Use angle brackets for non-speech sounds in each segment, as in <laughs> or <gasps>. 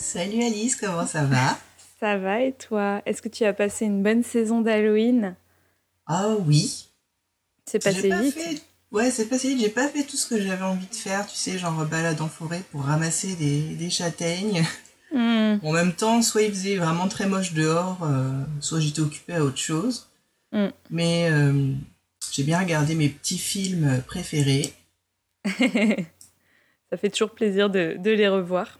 Salut Alice, comment ça va? Ça va et toi? Est-ce que tu as passé une bonne saison d'Halloween? Ah oui. C'est passé vite Ouais, c'est passé vite. J'ai pas fait tout ce que j'avais envie de faire, tu sais, genre balade en forêt pour ramasser des, châtaignes. Hmm. En même temps, soit il faisait vraiment très moche dehors, euh, soit j'étais occupée à autre chose. Hmm. Mais euh, j'ai bien regardé mes petits films préférés. <laughs> ça fait toujours plaisir de, de les revoir.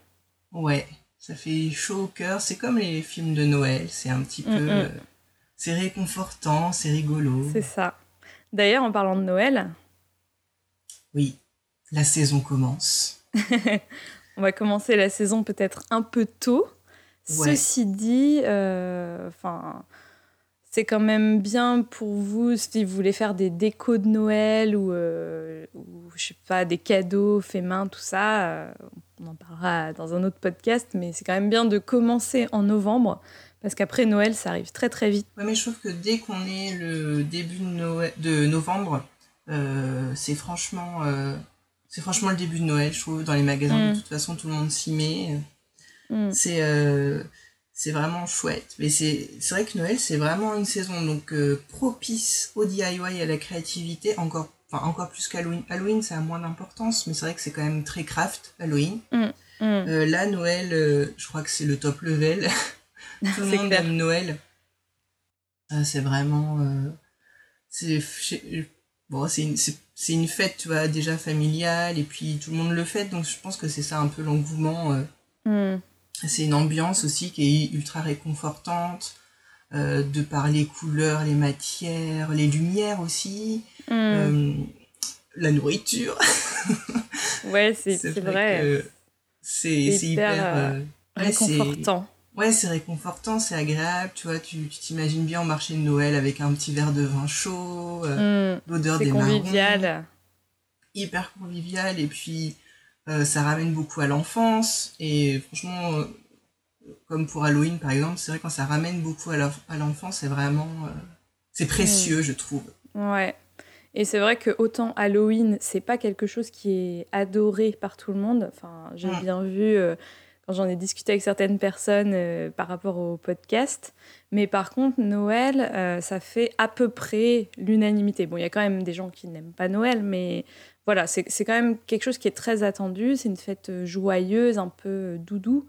Ouais. Ça fait chaud au cœur. C'est comme les films de Noël. C'est un petit peu. Euh, c'est réconfortant, c'est rigolo. C'est ça. D'ailleurs, en parlant de Noël. Oui, la saison commence. <laughs> On va commencer la saison peut-être un peu tôt. Ceci dit, euh, enfin c'est quand même bien pour vous si vous voulez faire des décos de Noël ou, euh, je sais pas des cadeaux faits main tout ça euh, on en parlera dans un autre podcast mais c'est quand même bien de commencer en novembre parce qu'après Noël ça arrive très très vite ouais mais je trouve que dès qu'on est le début de, novembre euh, c'est franchement c'est franchement le début de Noël je trouve dans les magasins de mm. toute façon tout le monde s'y met mm. c'est c'est vraiment chouette. Mais c'est vrai que Noël, c'est vraiment une saison donc euh, propice au DIY et à la créativité, encore, enfin, encore plus qu'Halloween. Halloween, ça a moins d'importance, mais c'est vrai que c'est quand même très craft, Halloween. Mm, mm. Euh, là, Noël, euh, je crois que c'est le top level. <laughs> tout le monde aime Noël. c'est vraiment... c'est bon, une, une fête, tu vois, déjà familiale, et puis tout le monde le fête, donc je pense que c'est ça un peu l'engouement. Mm. C'est une ambiance aussi qui est ultra réconfortante, euh, de par les couleurs, les matières, les lumières aussi, hmm. euh, la nourriture. <laughs> ouais, c'est vrai. C'est hyper euh, réconfortant. Ouais, c'est réconfortant, c'est agréable, tu vois, tu t'imagines bien au marché de Noël avec un petit verre de vin chaud, hmm. l'odeur des convivial. hyper convivial, et puis euh, ça ramène beaucoup à l'enfance. Et franchement, euh, comme pour Halloween par exemple, c'est vrai quand ça ramène beaucoup à l'enfance, c'est vraiment. Euh, c'est précieux, je trouve. Ouais. Et c'est vrai que autant Halloween, c'est pas quelque chose qui est adoré par tout le monde. Enfin, j'ai bien vu quand j'en ai discuté avec certaines personnes par rapport au podcast. Mais par contre, Noël, ça fait à peu près l'unanimité. Bon, il y a quand même des gens qui n'aiment pas Noël, mais voilà, c'est quand même quelque chose qui est très attendu. C'est une fête euh, joyeuse, un peu euh, doudou.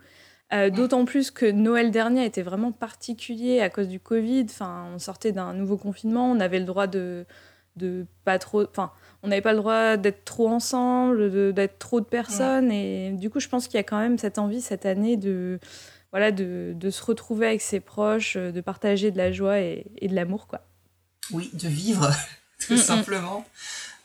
Euh, d'autant plus que Noël dernier était vraiment particulier à cause du Covid. Enfin, on sortait d'un nouveau confinement, on avait le droit de, de pas trop. Enfin, on n'avait pas le droit d'être trop ensemble, d'être trop de personnes. Et du coup, je pense qu'il y a quand même cette envie cette année de, voilà, de, de se retrouver avec ses proches, de partager de la joie et, et de l'amour, quoi. Oui, de vivre, <laughs> tout mm, mm. simplement.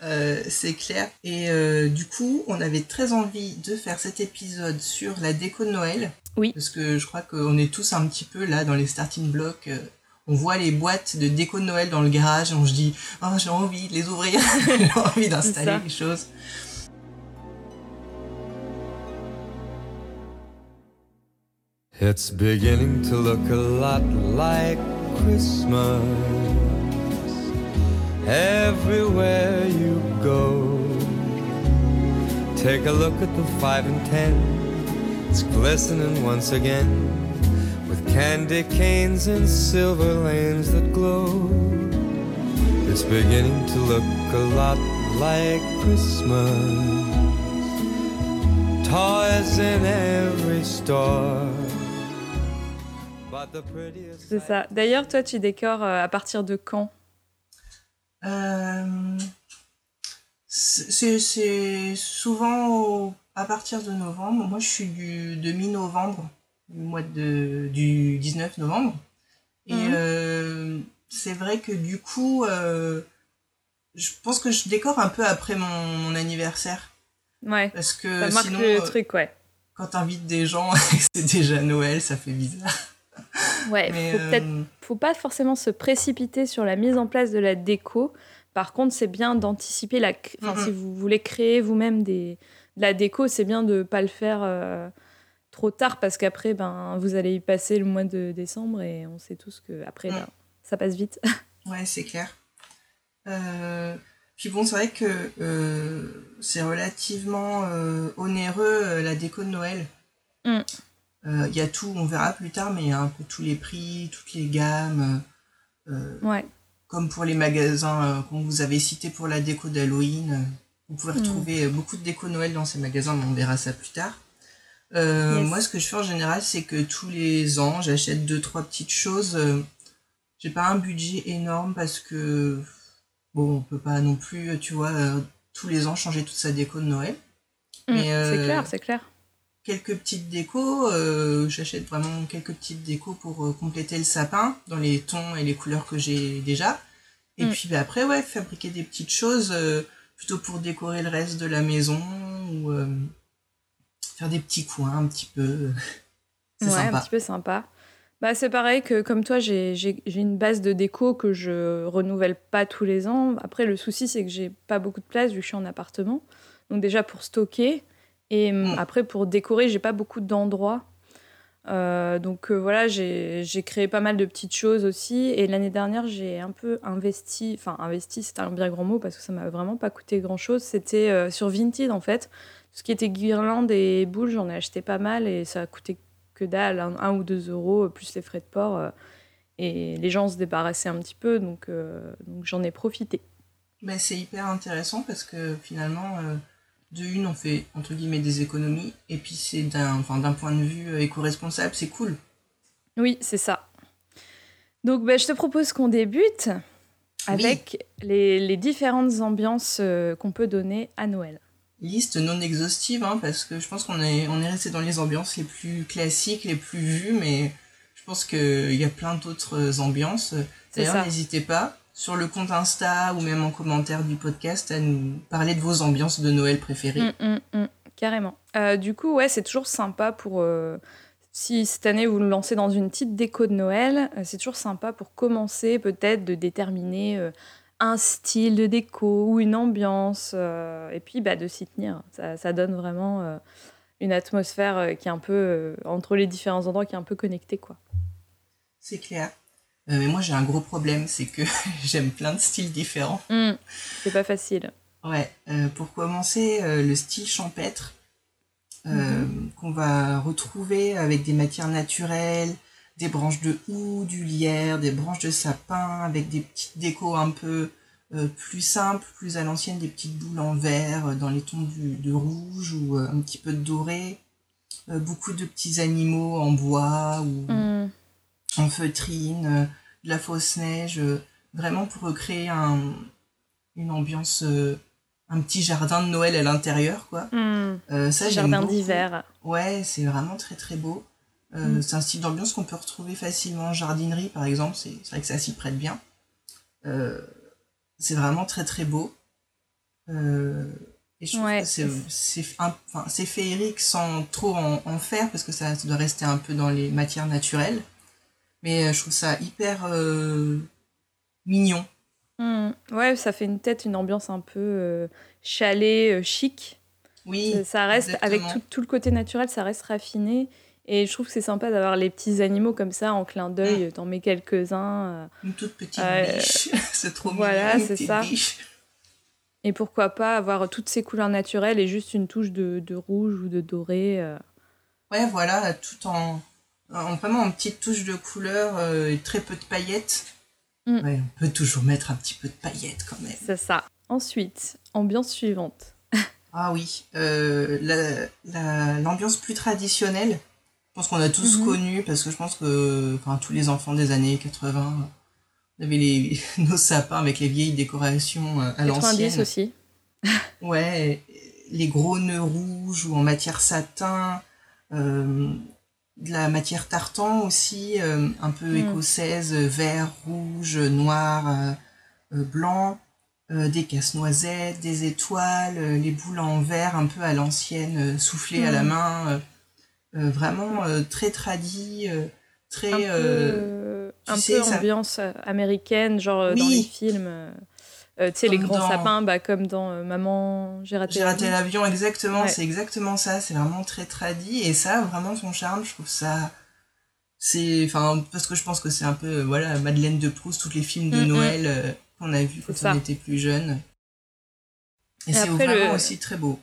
Euh, c'est clair. Et euh, du coup, on avait très envie de faire cet épisode sur la déco de Noël. Oui. Parce que je crois qu'on est tous un petit peu là dans les starting blocks. Euh, on voit les boîtes de déco de Noël dans le garage et on se dit Oh, j'ai envie de les ouvrir, <laughs> j'ai envie d'installer les choses. It's beginning to look a lot like Christmas. everywhere you go. Take a look at the five and ten, it's glistening once again with candy canes and silver lanes that glow. It's beginning to look a lot like Christmas. Toys in every store. C'est ça. D'ailleurs, toi, tu décores euh, à partir de quand? Euh, c'est souvent à partir de novembre. Moi, je suis du, de mi-novembre, du mois de, du 19 novembre. Et mhm. euh, c'est vrai que du coup, euh, je pense que je décore un peu après mon, anniversaire. Ouais. Parce que ça marque le truc, ouais. quand t'invites des gens et <laughs> que c'est déjà Noël, ça fait bizarre. Ouais, Mais faut peut-être, faut pas forcément se précipiter sur la mise en place de la déco. Par contre, c'est bien d'anticiper la. Enfin, si vous voulez créer vous-même des de la déco, c'est bien de pas le faire trop tard parce qu'après, ben, vous allez y passer le mois de décembre et on sait tous que après, ben, ça passe vite. <laughs> ouais, c'est clair. Euh, puis bon, c'est vrai que euh, c'est relativement euh, onéreux la déco de Noël. Il mm. y a tout, on verra plus tard, mais il y a un peu tous les prix, toutes les gammes. ouais. Comme pour les magasins qu'on vous avait cités pour la déco d'Halloween. Vous pouvez mm. retrouver beaucoup de déco Noël dans ces magasins, mais on verra ça plus tard. Moi, ce que je fais en général, c'est que tous les ans, j'achète deux, trois petites choses. J'ai pas un budget énorme parce que bon, on peut pas non plus, tu vois, euh, tous les ans changer toute sa déco de Noël. Mm, c'est euh, clair, c'est clair. Quelques petites décos, euh, j'achète vraiment quelques petites décos pour compléter le sapin dans les tons et les couleurs que j'ai déjà. Et mm. puis bah, après, ouais, fabriquer des petites choses plutôt pour décorer le reste de la maison ou faire des petits coins un petit peu. <laughs> c'est ouais, un petit peu sympa. Bah, c'est pareil que comme toi, j'ai une base de déco que je renouvelle pas tous les ans. Après, le souci, c'est que j'ai pas beaucoup de place vu que je suis en appartement. Donc déjà pour stocker et mm, mm. après pour décorer, j'ai pas beaucoup d'endroits. Euh, donc euh, voilà, j'ai créé pas mal de petites choses aussi. Et l'année dernière, j'ai un peu investi, enfin investi, c'est un bien grand mot parce que ça m'a vraiment pas coûté grand chose. C'était euh, sur Vinted en fait. Tout ce qui était guirlande et boules, j'en ai acheté pas mal et ça a coûté que dalle, un, ou deux euros, euh, plus les frais de port. Euh, et les gens se débarrassaient un petit peu, donc, euh, donc j'en ai profité. mais c'est hyper intéressant parce que finalement, de une, on fait entre guillemets des économies, et puis c'est d'un enfin, point de vue éco-responsable, c'est cool. Oui, c'est ça. Donc bah, je te propose qu'on débute avec les, les, différentes ambiances qu'on peut donner à Noël liste non exhaustive, hein, parce que je pense qu'on est, on est resté dans les ambiances les plus classiques, les plus vues, mais je pense qu'il y a plein d'autres ambiances. D'ailleurs, n'hésitez pas sur le compte Insta ou même en commentaire du podcast à nous parler de vos ambiances de Noël préférées. Mm, mm, mm, carrément. Euh, du coup, ouais, c'est toujours sympa pour. Euh, si cette année vous nous lancez dans une petite déco de Noël, euh, c'est toujours sympa pour commencer peut-être de déterminer un style de déco ou une ambiance, et puis bah, de s'y tenir. Ça, donne vraiment une atmosphère qui est un peu, entre les différents endroits, qui est un peu connectée. quoi. C'est clair. Mais moi, j'ai un gros problème, c'est que <laughs> j'aime plein de styles différents. Mmh, c'est pas facile. Ouais, pour commencer, le style champêtre, mmh. qu'on va retrouver avec des matières naturelles, des branches de houx, du lierre, des branches de sapin, avec des petites décos un peu euh, plus simples, plus à l'ancienne, des petites boules en verre euh, dans les tons de rouge ou euh, un petit peu de doré. beaucoup de petits animaux en bois ou mm. En feutrine, de la fausse neige, vraiment pour recréer un, une ambiance un petit jardin de Noël à l'intérieur quoi. Mm. ça jardin d'hiver. Ouais, c'est vraiment très très beau. Euh, mm. C'est un style d'ambiance qu'on peut retrouver facilement en jardinerie, par exemple. C'est vrai que ça s'y prête bien. Euh, c'est vraiment très très beau. Euh, et je trouve que c'est féerique sans trop en, faire, parce que ça, doit rester un peu dans les matières naturelles. Mais je trouve ça hyper mignon. Mm. Ouais, ça fait une tête, une ambiance un peu chalet, chic. Oui. Ça, reste, avec tout, tout, le côté naturel, ça reste raffiné. Et je trouve que c'est sympa d'avoir les petits animaux comme ça en clin d'œil. Mm. T'en mets quelques-uns. Euh, Une toute petite euh, biche. <laughs> c'est trop Voilà, c'est ça. Et pourquoi pas avoir toutes ces couleurs naturelles et juste une touche de, de rouge ou de doré. Euh. Ouais, voilà, tout en, en, vraiment en petite touche de couleur et très peu de paillettes. Mm. Ouais, on peut toujours mettre un petit peu de paillettes quand même. C'est ça. Ensuite, ambiance suivante. <laughs> ah oui, l'ambiance la, plus traditionnelle je pense qu'on a tous mhm. connu, parce que je pense que tous les enfants des années 80, on avait les, <laughs> nos sapins avec les vieilles décorations euh, à l'ancienne. aussi. ouais, les gros nœuds rouges ou en matière satin, euh, de la matière tartan aussi, euh, un peu mhm. écossaise, vert, rouge, noir, blanc, des casse-noisettes, des étoiles, les boules en verre un peu à l'ancienne, soufflées à la mhm. main vraiment très tradit, très. Un peu, un peu ambiance américaine, genre dans les films. Tu sais, les grands sapins, bah, comme dans Maman, j'ai raté raté l'avion, exactement. C'est exactement ça. C'est vraiment très tradit. Et ça, vraiment, son charme, je trouve ça c'est enfin parce que je pense que c'est un peu voilà Madeleine de Proust tous les films de mm, mm. Noël qu'on a vu quand on était plus jeune et, c'est vraiment aussi très beau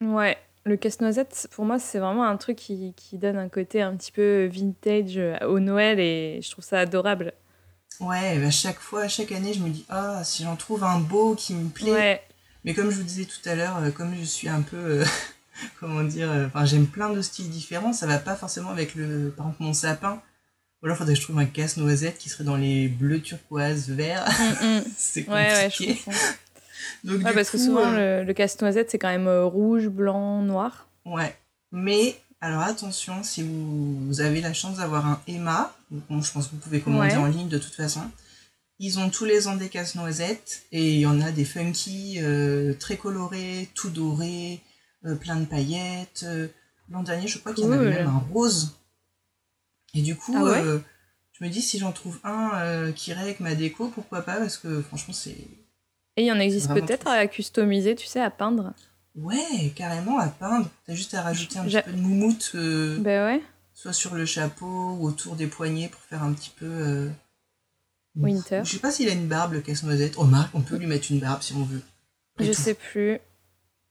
ouais le casse-noisette pour moi c'est vraiment un truc qui, qui, donne un côté un petit peu vintage au Noël et je trouve ça adorable ouais bah chaque fois chaque année je me dis ah si j'en trouve un beau qui me plaît mais comme je vous disais tout à l'heure euh, comme je suis un peu euh, <laughs> comment dire, euh, enfin j'aime plein de styles différents, ça va pas forcément avec le, par exemple mon sapin. Ou alors faudrait que je trouve un casse-noisette qui serait dans les bleus turquoise verts. Mm, mm. <laughs> c'est compliqué. Ouais, <laughs> Donc, ouais, parce que souvent euh, le, casse-noisette c'est quand même euh, rouge, blanc, noir. Ouais. Mais alors attention, si vous, avez la chance d'avoir un Emma, bon, je pense que vous pouvez commander en ligne de toute façon. Ils ont tous les ans des casse-noisettes et il y en a des funky, très colorés, tout dorés, euh, plein de paillettes. Euh, l'an dernier, je crois qu'il y en avait même un rose. Et du coup, ah euh, je me dis si j'en trouve un qui irait avec ma déco, pourquoi pas Parce que franchement, c'est. Et il y en existe peut-être à customiser, tu sais, à peindre Ouais, carrément à peindre. T'as juste à rajouter un petit peu de moumoute. ben ouais. Soit sur le chapeau ou autour des poignets pour faire un petit peu. Winter. Je sais pas s'il a une barbe, le casse-noisette. Oh, Marc, on peut lui mettre une barbe si on veut. je sais plus.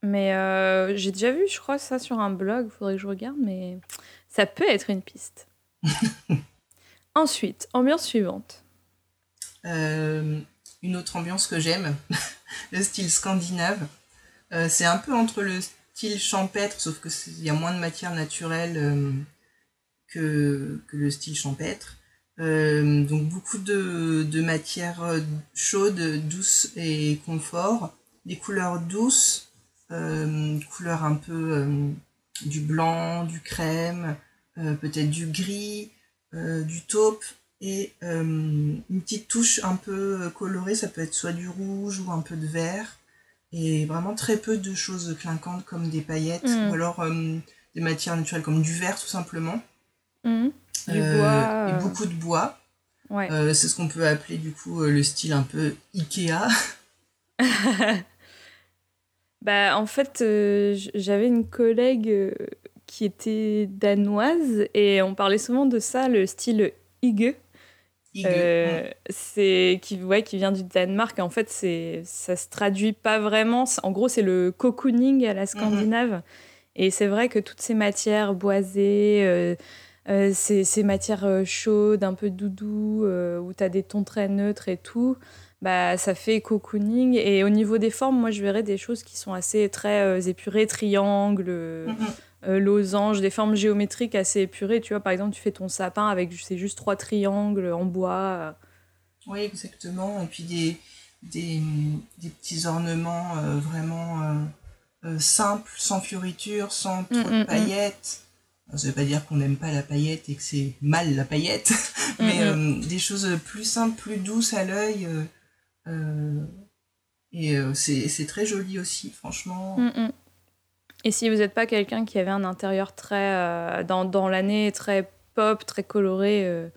Mais euh, j'ai déjà vu, je crois, ça sur un blog, faudrait que je regarde, mais ça peut être une piste. <laughs> Ensuite, ambiance suivante. Euh, une autre ambiance que j'aime, <laughs> le style scandinave. Euh, c'est un peu entre le style champêtre, sauf qu'il y a moins de matière naturelle que, que, le style champêtre. donc beaucoup de, de matière chaude, douce et confort. Des couleurs douces, euh, couleur un peu euh, du blanc, du crème, euh, peut-être du gris, du taupe et une petite touche un peu colorée, ça peut être soit du rouge ou un peu de vert, et vraiment très peu de choses clinquantes comme des paillettes, mm. ou alors des matières naturelles comme du verre tout simplement. Mm. Du bois. Et beaucoup de bois. c'est ce qu'on peut appeler du coup le style un peu Ikea. <laughs> Bah, en fait, euh, j'avais une collègue euh, qui était danoise et on parlait souvent de ça, le style Hygge. Euh, c'est qui ouais, qui vient du Danemark en fait c'est ça se traduit pas vraiment en gros c'est le cocooning à la mhm. scandinave et c'est vrai que toutes ces matières boisées ces, ces, matières chaudes un peu doudou où tu as des tons très neutres et tout bah, ça fait cocooning. Et au niveau des formes, moi, je verrais des choses qui sont assez très euh, épurées, triangles, mm-hmm. Euh, losanges, des formes géométriques assez épurées. Tu vois, par exemple, tu fais ton sapin avec c'est juste trois triangles en bois. Oui, exactement. Et puis des, des, des petits ornements euh, vraiment simples, sans fioritures, sans trop de paillettes. Ça veut pas dire qu'on n'aime pas la paillette et que c'est mal la paillette, <laughs> mais des choses plus simples, plus douces à l'œil, euh, et euh, c'est très joli aussi, franchement. Et si vous n'êtes pas quelqu'un qui avait un intérieur très, euh, dans, dans l'année, très pop, très coloré,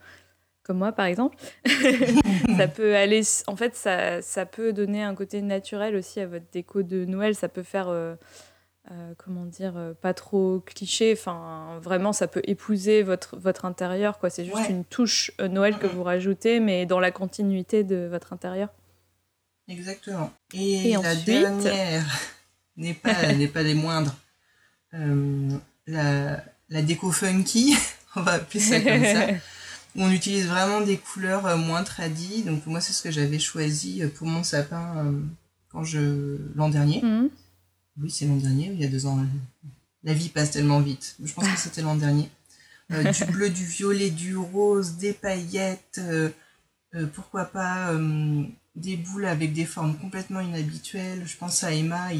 comme moi par exemple, <laughs> ça peut aller. En fait, ça, ça, peut donner un côté naturel aussi à votre déco de Noël. Ça peut faire. comment dire, pas trop cliché. Enfin, vraiment, ça peut épouser votre, votre intérieur. quoi. C'est juste une touche Noël que vous rajoutez, mais dans la continuité de votre intérieur. Exactement. Et, la dernière n'est pas, <laughs> n'est pas des moindres. Euh, la, la déco funky, <laughs> on va appeler ça comme ça. on utilise vraiment des couleurs euh, moins tradies. Donc moi, c'est ce que j'avais choisi euh, pour mon sapin quand je l'an dernier. Mhm. Oui, c'est l'an dernier, il y a deux ans. La vie passe tellement vite. Je pense que <laughs> c'était l'an dernier. du bleu, du violet, du rose, des paillettes. pourquoi pas des boules avec des formes complètement inhabituelles. Je pense à Emma,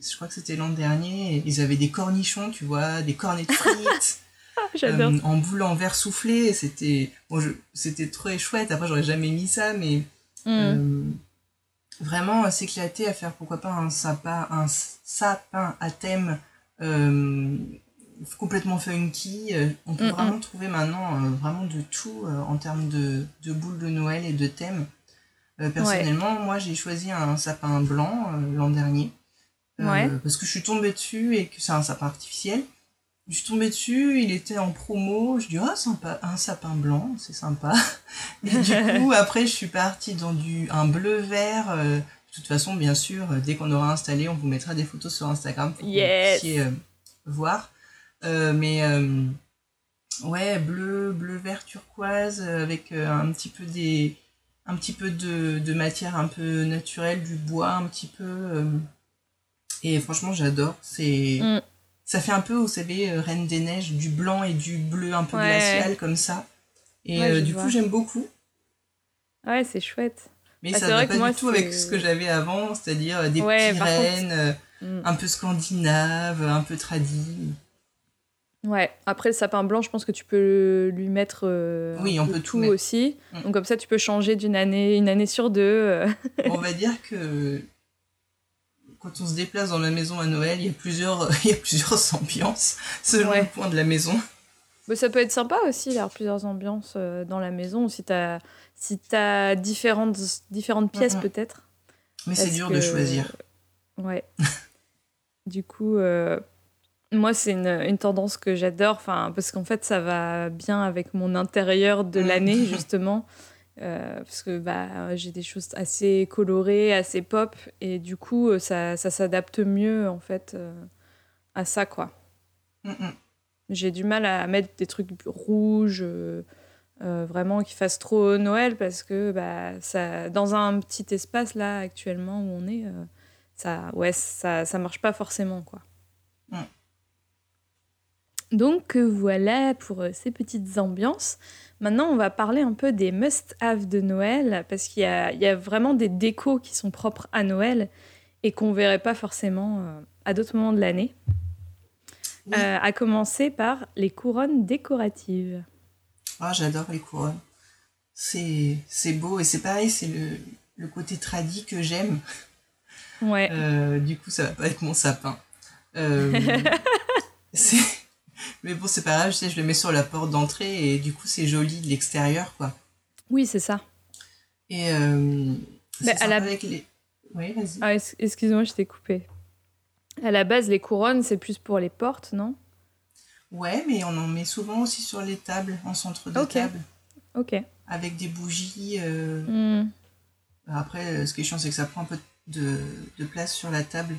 je crois que c'était l'an dernier, ils avaient des cornichons, tu vois, des cornets de <laughs> frites. <laughs> J'adore. Euh, en boule en verre soufflé, c'était bon, c'était très chouette. Après, j'aurais jamais mis ça, mais mm. euh, vraiment s'éclater à faire pourquoi pas un sapin, un sapin à thème euh, complètement funky. On peut vraiment trouver maintenant vraiment de tout en termes de, de, boules de Noël et de thèmes. personnellement, moi j'ai choisi un sapin blanc l'an dernier. Parce que je suis tombée dessus et que c'est un sapin artificiel. Je suis tombée dessus, il était en promo. Je dis, ah, sympa, un sapin blanc, c'est sympa. <laughs> Et du coup, après, je suis partie dans du, un bleu-vert. Euh, de toute façon, bien sûr, dès qu'on aura installé, on vous mettra des photos sur Instagram pour que vous puissiez euh, voir. Euh, mais ouais, bleu, bleu-vert turquoise, avec un petit peu des, un petit peu de, de, matière un peu naturelle, du bois un petit peu. Et franchement, j'adore. C'est. Mm. Ça fait un peu, vous savez, euh, Reine des Neiges, du blanc et du bleu un peu glacial comme ça. Et euh, du coup, j'aime beaucoup. Ouais, c'est chouette. Mais ah, ça ne va pas du tout avec ce que j'avais avant, c'est-à-dire euh, des petits rennes, mm. un peu scandinaves, un peu tradis. Ouais, après le sapin blanc, je pense que tu peux lui mettre oui, on peut tout, aussi. Mm. Donc comme ça, tu peux changer d'une année, une année sur deux. on va dire que quand on se déplace dans la maison à Noël, il y a plusieurs, <laughs> il y a plusieurs ambiances selon le point de la maison. Mais ça peut être sympa aussi d'avoir plusieurs ambiances euh, dans la maison, si tu as, si as différentes, différentes pièces peut-être. Mais c'est dur de choisir. Ouais. <laughs> du coup, euh, moi, c'est une, une, tendance que j'adore, parce qu'en fait, ça va bien avec mon intérieur de mm. l'année, <laughs> justement. Euh, parce que bah, j'ai des choses assez colorées, assez pop, et du coup, euh, ça, ça s'adapte mieux en fait euh, à ça, quoi. J'ai du mal à mettre des trucs rouges, vraiment qui fassent trop Noël, parce que bah, ça, dans un petit espace là actuellement où on est, ça, ouais, ça, ça marche pas forcément, quoi. Donc voilà pour ces petites ambiances. Maintenant, on va parler un peu des must-have de Noël, parce qu'il y, a, vraiment des décos qui sont propres à Noël et qu'on ne verrait pas forcément euh, à d'autres moments de l'année. Euh, à commencer par les couronnes décoratives. Ah, j'adore les couronnes. C'est, beau et c'est pareil, c'est le, côté tradit que j'aime. Ouais. Euh, du coup, ça va pas être mon sapin. <laughs> c'est mais bon, c'est pas grave, je sais, je le mets sur la porte d'entrée et du coup, c'est joli de l'extérieur, quoi. Oui, c'est ça. Et euh, à la... avec les... Oui, vas-y. Ah, excuse-moi, je t'ai coupé. À la base, les couronnes, c'est plus pour les portes, non? Ouais, mais on en met souvent aussi sur les tables, en centre de table. Ok. Avec des bougies. Euh... Hmm. Après, ce qui est chiant, c'est que ça prend un peu de, de place sur la table.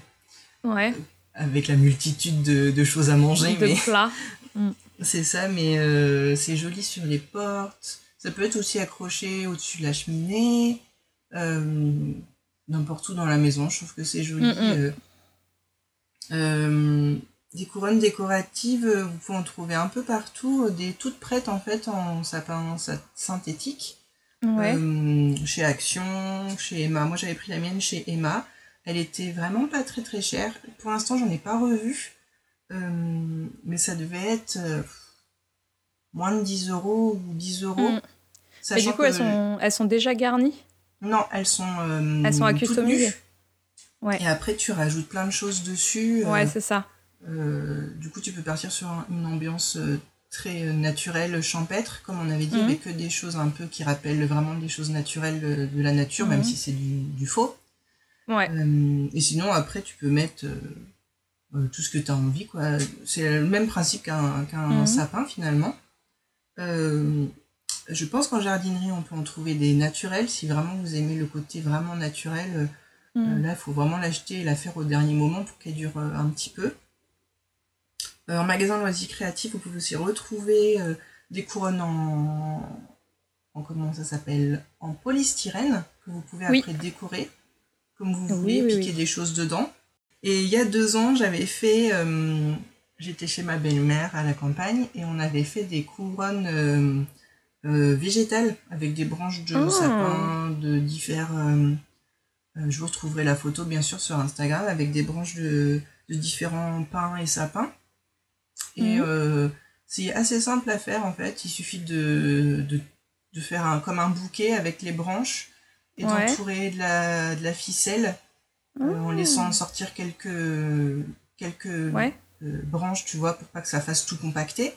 Ouais. Euh, avec la multitude de, choses à manger. De mais... plats. <laughs> Mm. C'est ça, mais euh, c'est joli sur les portes. Ça peut être aussi accroché au-dessus de la cheminée, euh, n'importe où dans la maison. Je trouve que c'est joli. Mm, mm. Euh, des couronnes décoratives, vous pouvez en trouver un peu partout, des toutes prêtes en fait en sapin synthétique. chez Action, chez Emma. Moi j'avais pris la mienne chez Emma. Elle était vraiment pas très très chère. Pour l'instant, j'en ai pas revu. Euh, mais ça devait être euh, moins de 10 euros ou 10 euros. Et du coup, elles, sont, elles sont déjà garnies? Non, elles sont. Euh, elles sont à Ouais. Et après, tu rajoutes plein de choses dessus. Ouais, c'est ça. du coup, tu peux partir sur une ambiance très naturelle, champêtre, comme on avait dit, mm. avec que des choses un peu qui rappellent vraiment des choses naturelles de la nature, même mm. si c'est du, du, faux. Euh, et sinon, après, tu peux mettre euh, euh, tout ce que tu as envie. quoi. C'est le même principe qu'un mhm. sapin, finalement. je pense qu'en jardinerie, on peut en trouver des naturels. Si vraiment vous aimez le côté vraiment naturel, mhm. là, il faut vraiment l'acheter et la faire au dernier moment pour qu'elle dure un petit peu. en magasin loisirs créatifs, vous pouvez aussi retrouver des couronnes en, en comment ça s'appelle? En polystyrène que vous pouvez après décorer comme vous voulez, piquer des choses dedans. Et il y a deux ans, j'avais fait, euh, j'étais chez ma belle-mère à la campagne et on avait fait des couronnes euh, euh, végétales avec des branches de oh. sapin, de différents. je vous retrouverai la photo bien sûr sur Instagram avec des branches de, différents pins et sapins. Et mhm. c'est assez simple à faire en fait. Il suffit de, de, faire un, comme un bouquet avec les branches et d'entourer de la, de la ficelle euh, en ah. laissant sortir quelques, quelques branches, tu vois, pour pas que ça fasse tout compacter.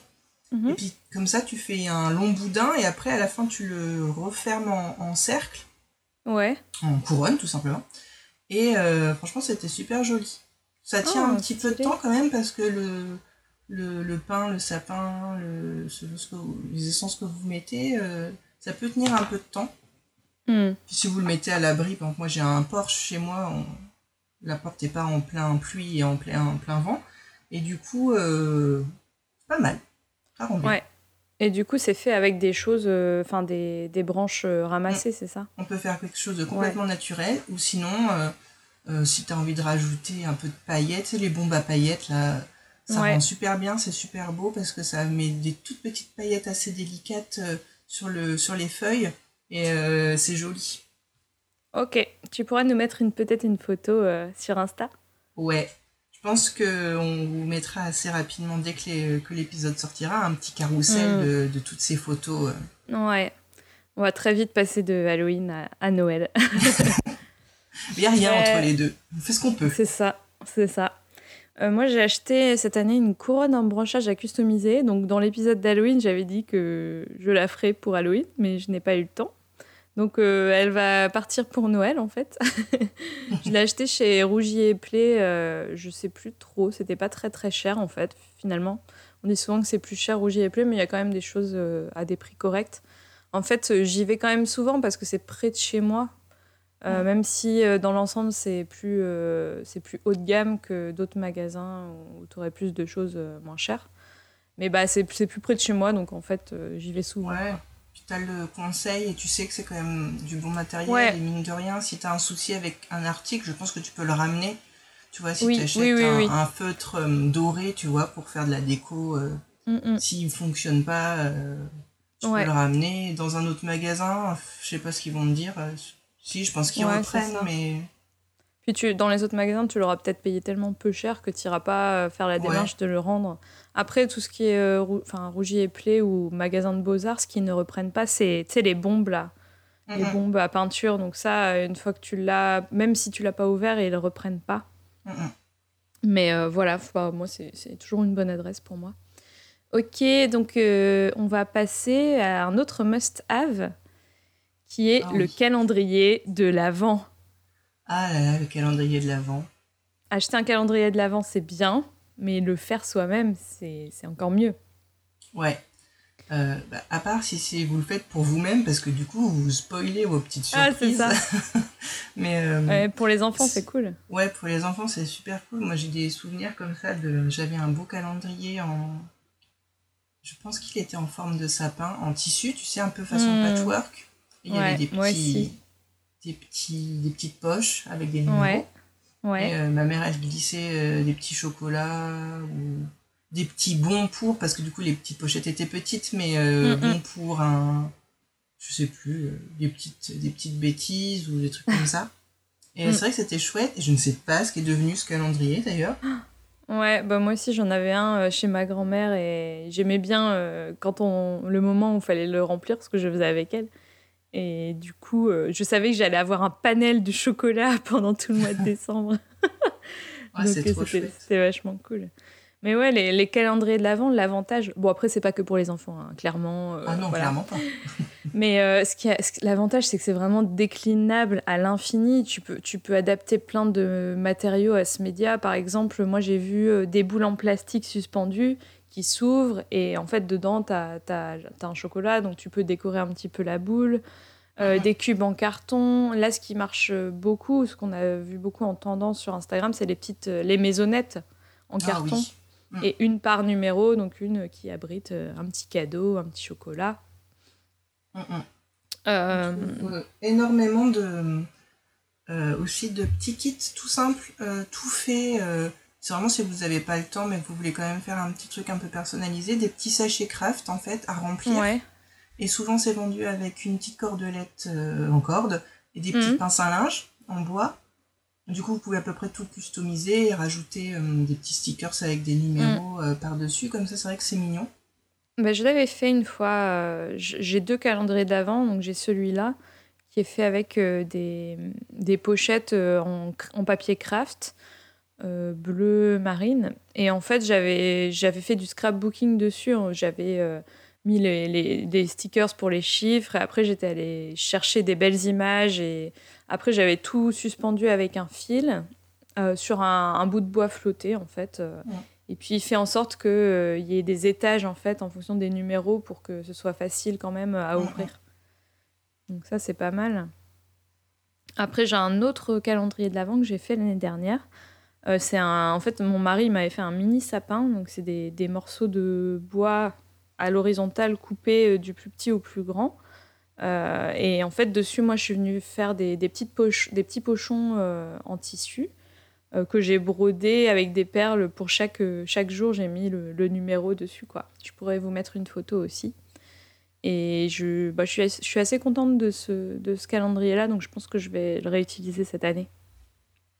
Mhm. Et puis comme ça, tu fais un long boudin et après, à la fin, tu le refermes en, cercle. Ouais. En couronne, tout simplement. Et franchement, c'était super joli. Ça tient Oh, un petit peu de temps quand même parce que le, le, le pain, le sapin, le, ce- ce que vous- les essences que vous mettez, euh, ça peut tenir un peu de temps. Hmm. Puis si vous le mettez à l'abri, par exemple, moi j'ai un Porsche chez moi, on- la porte n'est pas en plein pluie et en plein, en plein vent. Et du coup, euh, pas mal. Ça rend bien. Ouais. Et du coup, c'est fait avec des choses, euh, enfin des, des branches euh, ramassées, c'est ça? On peut faire quelque chose de complètement naturel, ou sinon, si tu as envie de rajouter un peu de paillettes, les bombes à paillettes, là, ça Ouais. rend super bien, c'est super beau parce que ça met des toutes petites paillettes assez délicates sur, le, sur les feuilles et euh, c'est joli. Ok. Tu pourrais nous mettre une peut-être une photo euh, sur Insta? Ouais, je pense qu'on vous mettra assez rapidement, dès que les- que l'épisode sortira, un petit carrousel Mm. de, de toutes ces photos. euh. Ouais. On va très vite passer de Halloween à, à Noël. <laughs> Il n'y a rien Ouais. entre les deux, on fait ce qu'on peut. c'est ça, c'est ça. Euh, moi, j'ai acheté cette année une couronne en branchage à customiser. Donc, dans l'épisode d'Halloween, j'avais dit que je la ferais pour Halloween, mais je n'ai pas eu le temps. Donc, euh, elle va partir pour Noël, en fait. <laughs> je l'ai achetée chez Rougier et Play, euh, je sais plus trop. C'était pas très, très cher, en fait, finalement. On dit souvent que c'est plus cher Rougier et Play, mais il y a quand même des choses euh, à des prix corrects. En fait, euh, j'y vais quand même souvent parce que c'est près de chez moi. Même si dans l'ensemble c'est plus, c'est plus haut de gamme que d'autres magasins où tu aurais plus de choses moins chères. Mais bah, c'est c'est plus près de chez moi donc en fait j'y vais souvent. Ouais, puis t'as le conseil et tu sais que c'est quand même du bon matériel. Ouais. Et mine de rien, si t'as un souci avec un article, je pense que tu peux le ramener. Tu vois, si Oui, tu achètes oui, oui, un, feutre euh, doré, tu vois, pour faire de la déco, euh, Mm, mm. s'il fonctionne pas, euh, tu Ouais. peux le ramener dans un autre magasin. Je sais pas ce qu'ils vont me dire. Si, je pense qu'ils Ouais, reprennent, mais Puis tu, dans les autres magasins tu l'auras peut-être payé tellement peu cher que tu n'iras pas euh, faire la Ouais. démarche de le rendre. Après tout ce qui est euh, rou- et Play ou magasin de beaux-arts, ce qu'ils ne reprennent pas c'est les bombes là. les bombes à peinture. Donc ça, euh, une fois que tu l'as, même si tu l'as pas ouvert, ils le reprennent pas. Mais euh, voilà, moi, c'est c'est toujours une bonne adresse pour moi. Ok, donc euh, on va passer à un autre must-have, qui est Ah le calendrier de l'Avent. Ah là là, le calendrier de l'Avent. Acheter un calendrier de l'Avent, c'est bien, mais le faire soi-même, c'est encore mieux. Ouais. Euh, bah, à part si vous le faites pour vous-même, parce que du coup, vous spoilez vos petites Ah, c'est surprises. ça. <laughs> Mais euh, Ouais, pour les enfants, c'est cool. Ouais, pour les enfants, c'est super cool. Moi, j'ai des souvenirs comme ça. De... J'avais un beau calendrier en. Je pense qu'il était en forme de sapin, en tissu, tu sais, un peu façon Hmm. patchwork. Il y Ouais, avait des petits. Des petits, des petites poches avec des numéros. Ouais. Ouais. Et euh, ma mère, elle glissait euh, des petits chocolats ou des petits bons pour, parce que du coup, les petites pochettes étaient petites, mais euh, Mm, mm. bons pour un. Je sais plus, euh, des, petites, des petites bêtises ou des trucs comme ça. Et Mm. c'est vrai que c'était chouette, et je ne sais pas ce qui est devenu ce calendrier d'ailleurs. <gasps> Ouais, bah moi aussi j'en avais un chez ma grand-mère et j'aimais bien quand on le moment où il fallait le remplir parce que je faisais avec elle. Et du coup, euh, je savais que j'allais avoir un panel de chocolat <laughs> pendant tout le mois de <laughs> décembre. Ouais, c'est euh, trop c'était vachement cool. Mais ouais, les, les calendriers de l'Avent, l'avantage, bon après c'est pas que pour les enfants, hein, clairement. euh, Ah non, voilà. clairement pas. <laughs> Mais euh, ce qui a- ce- l'avantage, c'est que c'est vraiment déclinable à l'infini. Tu peux, tu peux adapter plein de matériaux à ce média. Par exemple, moi, j'ai vu des boules en plastique suspendues qui s'ouvrent et en fait, dedans, tu as, un chocolat, donc tu peux décorer un petit peu la boule. Euh, Mhm. Des cubes en carton. Là, ce qui marche euh, beaucoup, ce qu'on a vu beaucoup en tendance sur Instagram, c'est les petites euh, les maisonnettes en Ah carton. oui. Mm. Et une par numéro, donc une qui abrite un petit cadeau, un petit chocolat. Mm, mm. Euh, énormément de euh, aussi de petits kits tout simples, tout fait. C'est vraiment si vous n'avez pas le temps, mais que vous voulez quand même faire un petit truc un peu personnalisé, des petits sachets craft en fait à remplir. ouais. Et souvent c'est vendu avec une petite cordelette euh, en corde et des petits Mhm. pinces à linge en bois. Du coup, vous pouvez à peu près tout customiser et rajouter euh, des petits stickers avec des numéros Mm. euh, par-dessus. Comme ça, c'est vrai que c'est mignon. Bah, je l'avais fait une fois. j'ai deux calendriers d'avant, donc j'ai celui-là qui est fait avec des, des pochettes en, en papier craft. Bleu marine. Et en fait, j'avais fait du scrapbooking dessus. J'avais mis les, les, des stickers pour les chiffres. Et après, j'étais allée chercher des belles images. Et après, j'avais tout suspendu avec un fil euh, sur un, bout de bois flotté, en fait. Euh. Et puis, il fait en sorte qu'il euh, y ait des étages, en fait, en fonction des numéros pour que ce soit facile quand même à ouvrir. Donc ça, c'est pas mal. Après, j'ai un autre calendrier de l'Avent que j'ai fait l'année dernière. C'est un, en fait, mon mari m'avait fait un mini sapin, donc c'est des, des, morceaux de bois à l'horizontale coupé euh, du plus petit au plus grand. Euh, et en fait, dessus, moi, je suis venue faire des, petites poches, des petits pochons euh, en tissu que j'ai brodé avec des perles. Pour chaque, chaque jour, j'ai mis le, numéro dessus. Quoi. Je pourrais vous mettre une photo aussi. Et je, bah, je, suis, je suis assez contente de ce, de ce calendrier-là, donc je pense que je vais le réutiliser cette année.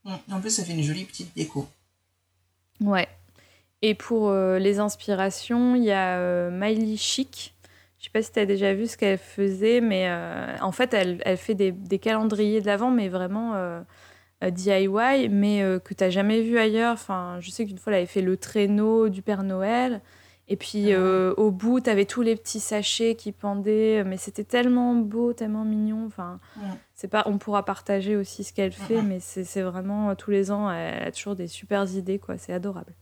En plus, ça fait une jolie petite déco. Ouais, et pour euh, les inspirations, il y a euh, Miley Chic. Je sais pas si tu as déjà vu ce qu'elle faisait, mais euh, en fait, elle, elle fait des, des, calendriers de l'avant, mais vraiment DIY, mais que tu n'as jamais vu ailleurs. Enfin, je sais qu'une fois, elle avait fait le traîneau du Père Noël. Et puis ah au bout, tu avais tous les petits sachets qui pendaient, mais c'était tellement beau, tellement mignon. Enfin, c'est pas, on pourra partager aussi ce qu'elle fait, mais c'est vraiment tous les ans, elle a toujours des super idées, quoi. C'est adorable.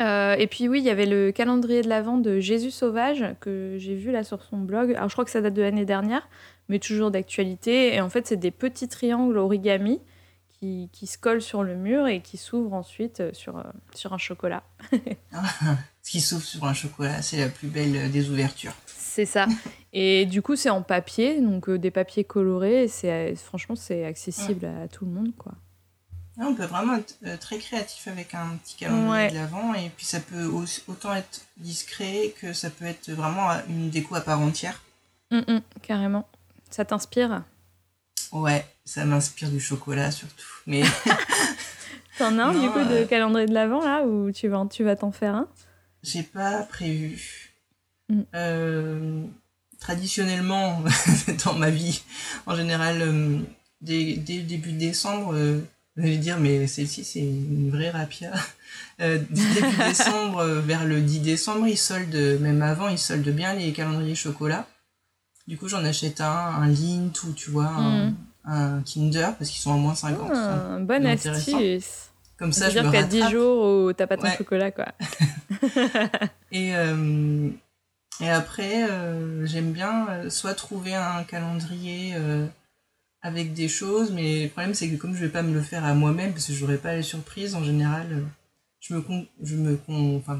Euh, et puis oui, il y avait le calendrier de l'Avent de Jésus Sauvage que j'ai vu là sur son blog. Alors je crois que ça date de l'année dernière, mais toujours d'actualité. Et en fait, c'est des petits triangles origami qui, qui, se collent sur le mur et qui s'ouvrent ensuite euh, sur, euh, sur un chocolat. <laughs> Ce qui s'ouvre sur un chocolat, c'est la plus belle des ouvertures. C'est ça. <laughs> Et du coup, c'est en papier, donc des papiers colorés. Et franchement, c'est accessible à tout le monde, quoi on peut vraiment être euh, très créatif avec un petit calendrier de l'avant et puis ça peut autant être discret que ça peut être vraiment une déco à part entière. Mm, mm, carrément. Ça t'inspire? Ouais, ça m'inspire du chocolat surtout. Mais <laughs> T'en as un du coup de euh, calendrier de l'avant là ou tu vas tu vas t'en faire un? J'ai pas prévu. Mm. Euh, traditionnellement <laughs> dans ma vie, en général, dès, dès, début décembre je vais dire, mais celle-ci, c'est une vraie rapia. Euh, début <laughs> décembre, euh, vers le 10 décembre, ils soldent, même avant, ils soldent bien les calendriers chocolat. Du coup, j'en achète un, un Lint ou, tu vois, un, hmm. Kinder, parce qu'ils sont à moins 50. Ah, bonne astuce. Comme ça, je dire qu'à 10 jours où t'as pas ton chocolat, quoi. <laughs> <laughs> et, euh, et après, euh, j'aime bien euh, soit trouver un calendrier avec des choses, mais le problème c'est que comme je vais pas me le faire à moi-même, parce que j'aurai pas les surprises, en général, je me con, je me con, enfin,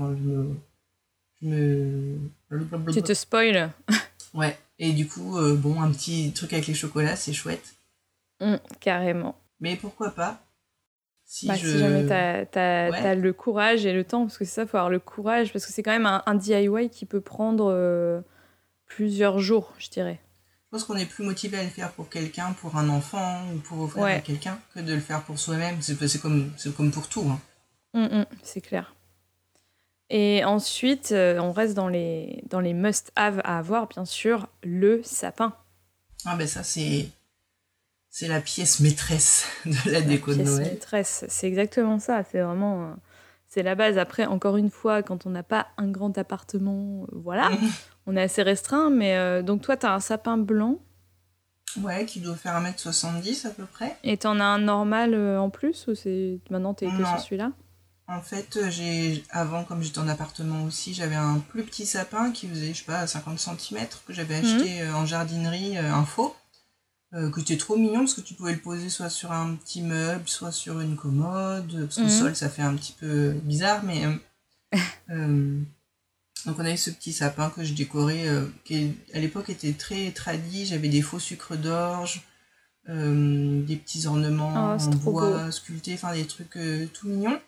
je me, je Tu te spoil. <laughs> ouais, et du coup, euh, bon, un petit truc avec les chocolats, c'est chouette. Mmh, carrément. Mais pourquoi pas? Si, bah, si jamais t'as as, le courage et le temps, parce que c'est ça, faut avoir le courage, parce que c'est quand même un, DIY qui peut prendre euh, plusieurs jours, je dirais pense qu'on est plus motivé à le faire pour quelqu'un, pour un enfant ou pour offrir à quelqu'un que de le faire pour soi-même. C'est comme, comme pour tout. Hein. Mm, mm, c'est clair. Et ensuite, euh, on reste dans les, dans les must-have à avoir, bien sûr, le sapin. Ah ben ça, c'est... C'est la pièce maîtresse de la, déco de Noël. maîtresse, c'est exactement ça. C'est vraiment... Euh, c'est la base. Après, encore une fois, quand on n'a pas un grand appartement, euh, voilà, <laughs> on est assez restreint. Mais euh, donc, toi, tu as un sapin blanc. Ouais, qui doit faire 1m70 à peu près. Et tu en as un normal en plus ou c'est maintenant t'es que sur celui-là? En fait, j'ai avant, comme j'étais en appartement aussi, j'avais un plus petit sapin qui faisait, je sais pas, 50 cm que j'avais mhm. acheté en jardinerie, un faux. Euh, que c'était trop mignon parce que tu pouvais le poser soit sur un petit meuble, soit sur une commode, parce qu'au mhm. sol ça fait un petit peu bizarre, mais euh, <laughs> euh, donc on avait ce petit sapin que je décorais, qui à l'époque était très tradi, j'avais des faux sucres d'orge, des petits ornements oh, en bois sculptés, enfin des trucs tout mignons.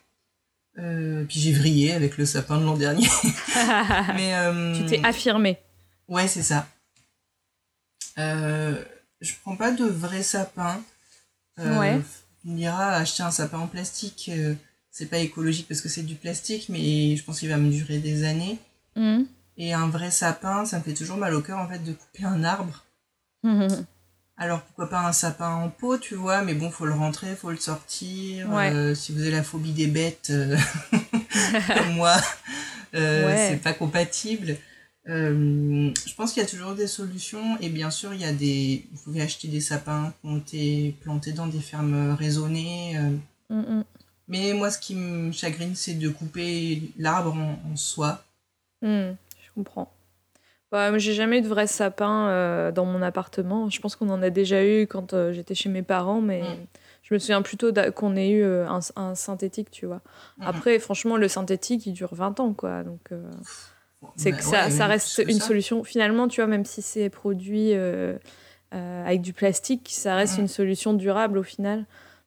Puis j'ai vrillé avec le sapin de l'an dernier. <laughs> mais, tu t'es affirmé. Ouais, c'est ça. Euh, je prends pas de vrai sapin. Euh, ouais. On dira acheter un sapin en plastique, euh, c'est pas écologique parce que c'est du plastique, mais je pense qu'il va me durer des années. Mmh. Et un vrai sapin, ça me fait toujours mal au cœur en fait de couper un arbre. <laughs> Mmh. Alors pourquoi pas un sapin en pot, tu vois, mais bon, faut le rentrer, faut le sortir. Euh, si vous avez la phobie des bêtes, euh, <laughs> comme moi, euh, c'est pas compatible. je pense qu'il y a toujours des solutions et bien sûr il y a des vous pouvez acheter des sapins qui ont été plantés dans des fermes raisonnées mm, mm. mais moi ce qui me chagrine c'est de couper l'arbre en, soi mm, je comprends bah, j'ai jamais eu de vrai sapin euh, dans mon appartement. Je pense qu'on en a déjà eu quand euh, j'étais chez mes parents, mais mm. je me souviens plutôt qu'on ait eu euh, un, synthétique, tu vois. Mm. Après, franchement, le synthétique, il dure 20 ans, quoi. Donc, c'est que ça, ça reste une solution. Finalement, tu vois, même si c'est produit avec du plastique, ça reste mm. une solution durable au final.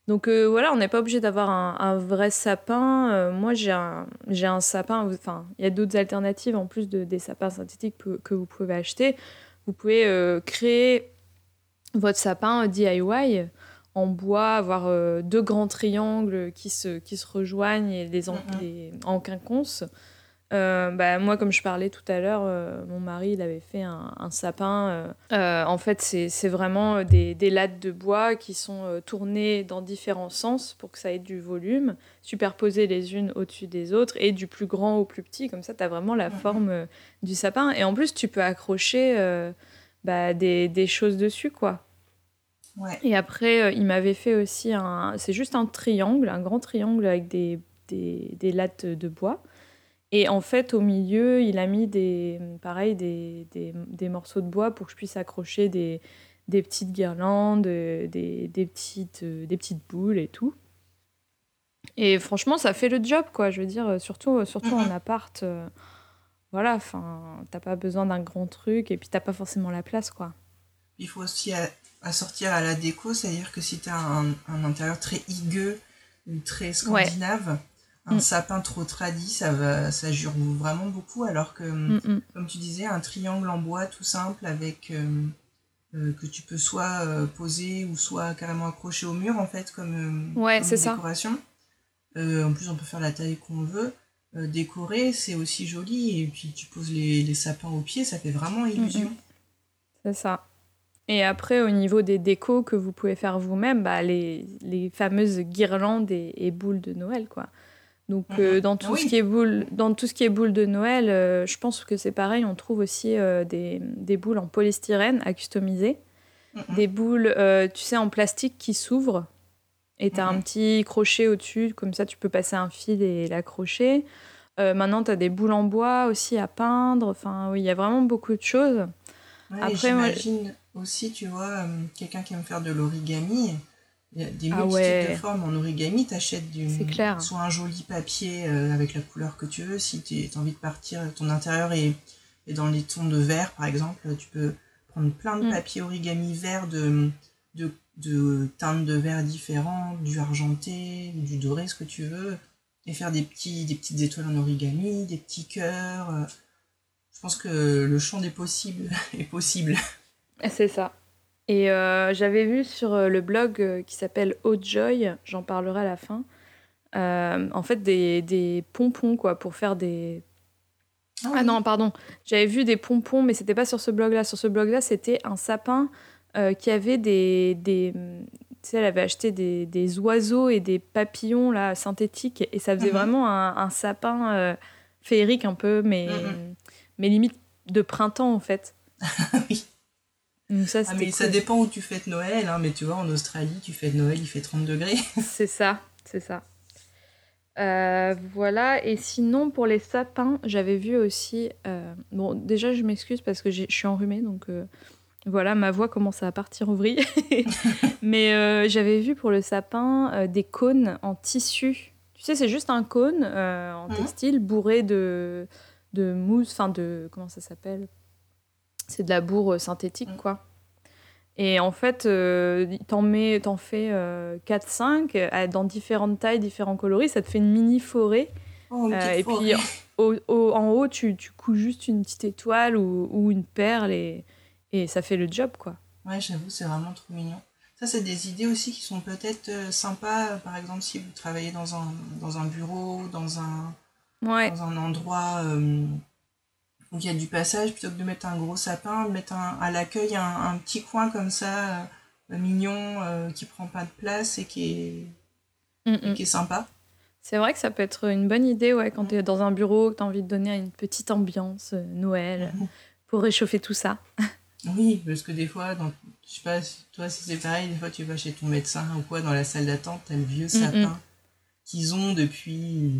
Donc euh, voilà, on n'est pas obligé d'avoir un, vrai sapin. Euh, moi, j'ai un, j'ai un sapin. Enfin, il y a d'autres alternatives en plus de, des sapins synthétiques que, vous pouvez acheter. Vous pouvez euh, créer votre sapin DIY en bois, avoir deux grands triangles qui se, qui se rejoignent et les, en, les en quinconce. Euh, bah, moi, comme je parlais tout à l'heure, euh, mon mari, il avait fait un, sapin. Euh, en fait, c'est vraiment des, des, lattes de bois qui sont tournées dans différents sens pour que ça ait du volume, superposées les unes au-dessus des autres, et du plus grand au plus petit. Comme ça, tu as vraiment la forme du sapin. Et en plus, tu peux accrocher bah, des, des, choses dessus, quoi. Ouais. Et après, il m'avait fait aussi un... C'est juste un triangle, un grand triangle avec des, des, des lattes de bois. Et en fait, au milieu, il a mis des, pareil, des, des, des morceaux de bois pour que je puisse accrocher des, des petites guirlandes, des, des, petites, des petites boules et tout. Et franchement, ça fait le job, quoi. Je veux dire, surtout, surtout en appart. Euh, voilà, enfin, t'as pas besoin d'un grand truc et puis t'as pas forcément la place, quoi. Il faut aussi assortir à la déco, c'est-à-dire que si t'as un, un intérieur très higueux ou très scandinave, un mm. sapin trop tradit, ça, va, ça jure vraiment beaucoup, alors que, mm, mm. comme tu disais, un triangle en bois tout simple avec euh, euh, que tu peux soit euh, poser ou soit carrément accrocher au mur, en fait, comme, ouais, décoration. en plus, on peut faire la taille qu'on veut. décorer, c'est aussi joli, et puis tu poses les, les sapins au pied, ça fait vraiment illusion. C'est ça. Et après, au niveau des décos que vous pouvez faire vous-même, bah, les, les fameuses guirlandes et, et, boules de Noël, quoi. Donc mhm. euh, dans, tout ce qui est boule, dans tout ce qui est boules de Noël, euh, je pense que c'est pareil, on trouve aussi euh, des, des, boules en polystyrène à customiser. Mhm. Des boules, tu sais, en plastique qui s'ouvrent. Et tu as un mhm. petit crochet au-dessus, comme ça tu peux passer un fil et l'accrocher. maintenant, tu as des boules en bois aussi à peindre. Enfin, oui, il y a vraiment beaucoup de choses. Après, j'imagine aussi, tu vois, quelqu'un qui aime faire de l'origami il y a des ah multiples de formes en origami, t'achètes soit un joli papier euh, avec la couleur que tu veux, si tu as envie de partir, ton intérieur est, est, dans les tons de vert par exemple, tu peux prendre plein de mm. papiers origami vert de, de, de, teintes de verre différentes, du argenté, du doré, ce que tu veux, et faire des, petits, des petites étoiles en origami, des petits cœurs. Euh. Je pense que le champ des possibles <laughs> est possible. C'est ça. Et euh, j'avais vu sur euh, le blog euh, qui s'appelle Joy, j'en parlerai à la fin, en fait des, des, pompons quoi, pour faire des. Ah, ah non, pardon, j'avais vu des pompons, mais c'était pas sur ce blog-là. Sur ce blog-là, c'était un sapin qui avait des. des tu sais, elle avait acheté des, des, oiseaux et des papillons là, synthétiques, et ça faisait mhm. vraiment un, un sapin féerique un peu, mais, mhm. mais limite de printemps en fait. <laughs> oui. Ça, ah, mais ça dépend où tu fêtes Noël, hein, mais tu vois, en Australie, tu fêtes Noël, il fait 30 degrés. <laughs> c'est ça, c'est ça. Euh, voilà, et sinon pour les sapins, j'avais vu aussi. Euh, bon, déjà, je m'excuse parce que je suis enrhumée, donc euh, voilà, ma voix commence à partir au vrille. <laughs> mais j'avais vu pour le sapin des cônes en tissu. Tu sais, c'est juste un cône en mmh. textile bourré de, de mousse, enfin de. Comment ça s'appelle? C'est de la bourre synthétique, mm. quoi. Et en fait, euh, t'en, mets, t'en fais 4-5 euh, dans différentes tailles, différents coloris. Ça te fait une mini forêt. Oh, et puis au, en haut, tu, tu couds juste une petite étoile ou, ou une perle et, et, ça fait le job, quoi. Ouais, j'avoue, c'est vraiment trop mignon. Ça, c'est des idées aussi qui sont peut-être sympas. Par exemple, si vous travaillez dans un, dans un bureau, dans un, ouais. dans un endroit donc il y a du passage, plutôt que de mettre un gros sapin, de mettre un, à l'accueil un, un, petit coin comme ça, mignon, qui prend pas de place et qui est, mm, mm. qui est sympa. C'est vrai que ça peut être une bonne idée ouais, quand tu es dans un bureau, que tu as envie de donner une petite ambiance Noël pour réchauffer tout ça. Oui, parce que des fois, dans, je sais pas, toi si c'est pareil, des fois tu vas chez ton médecin ou quoi, dans la salle d'attente, t'as le vieux sapin qu'ils ont depuis,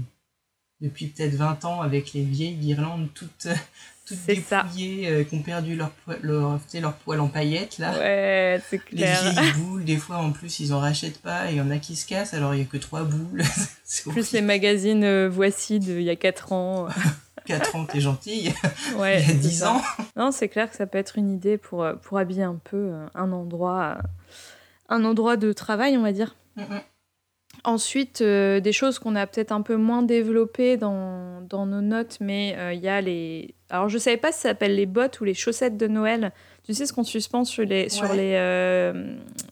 depuis peut-être 20 ans avec les vieilles guirlandes toutes, <laughs> toutes dépouillées, euh, qui ont perdu leur, leur, leur poil en paillettes, là. Ouais, c'est clair. Les vieilles <laughs> boules, des fois en plus, ils en rachètent pas, et il y en a qui se cassent, alors il y a que trois boules. <laughs> plus les magazines euh, Voici d'il y a 4 ans. 4 ans, t'es gentille. Ouais, il y a 10 ans. Non, c'est clair que ça peut être une idée pour, euh, pour habiller un peu euh, un endroit, euh, un endroit de travail, on va dire. Ensuite, des choses qu'on a peut-être un peu moins développées dans, dans nos notes, mais il y a les. Alors, je savais pas si ça s'appelle les bottes ou les chaussettes de Noël. Tu sais ce qu'on suspend sur les, sur les,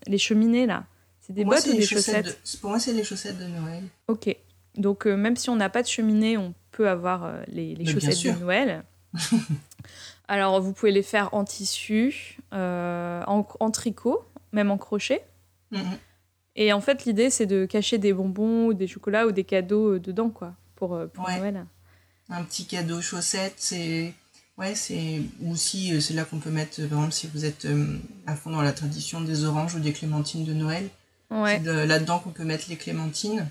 les cheminées, là? C'est des bottes ou des chaussettes, Pour moi, c'est les chaussettes de Noël. Ok. Donc, même si on n'a pas de cheminée, on avoir euh, les, chaussettes de Noël. <laughs> Alors, vous pouvez les faire en tissu, euh, en, tricot, même en crochet. Mm-hmm. Et en fait, l'idée, c'est de cacher des bonbons ou des chocolats ou des cadeaux euh, dedans, quoi, pour, pour Noël. Un petit cadeau chaussette, c'est. Ouais, c'est aussi, c'est là qu'on peut mettre, par exemple, si vous êtes à fond dans la tradition des oranges ou des clémentines de Noël. Ouais. C'est là-dedans qu'on peut mettre les clémentines.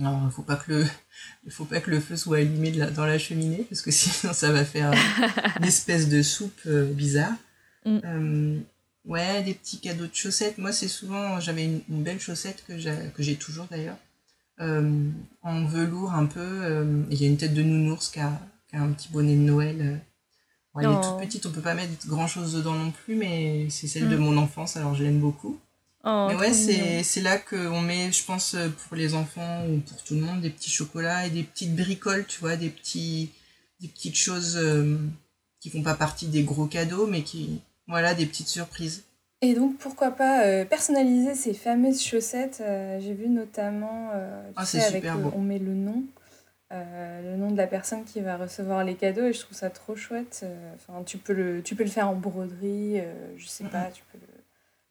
Alors, il faut pas que le, <laughs> il faut pas que le feu soit allumé dans la cheminée parce que <laughs> sinon ça va faire <laughs> une espèce de soupe euh, bizarre. Mm. Euh, ouais, des petits cadeaux de chaussettes. Moi, c'est souvent, j'avais une, belle chaussette que j'ai toujours d'ailleurs, euh, en velours un peu. Il y a une tête de nounours qui a, un petit bonnet de Noël. elle est toute petite, on peut pas mettre grand chose dedans non plus, mais c'est celle de mm. mon enfance, alors je l'aime beaucoup. Oh, mais ouais, c'est là qu'on met, je pense, pour les enfants ou pour tout le monde, des petits chocolats et des petites bricoles, tu vois, des, petits, des petites choses euh, qui font pas partie des gros cadeaux, mais qui, voilà, des petites surprises. Et donc, pourquoi pas euh, personnaliser ces fameuses chaussettes euh, J'ai vu notamment, ah, sais, avec on met le nom, le nom de la personne qui va recevoir les cadeaux, et je trouve ça trop chouette. Enfin, tu peux le, tu peux le faire en broderie, je sais pas, tu peux le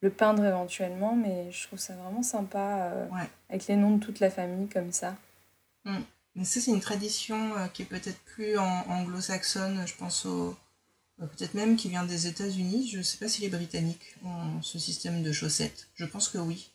le peindre éventuellement, mais je trouve ça vraiment sympa euh, avec les noms de toute la famille comme ça. Mm. Mais ça, c'est une tradition euh, qui est peut-être plus en, anglo-saxonne, je pense au. Euh, peut-être même qui vient des États-Unis. Je ne sais pas si les Britanniques ont ce système de chaussettes. Je pense que oui.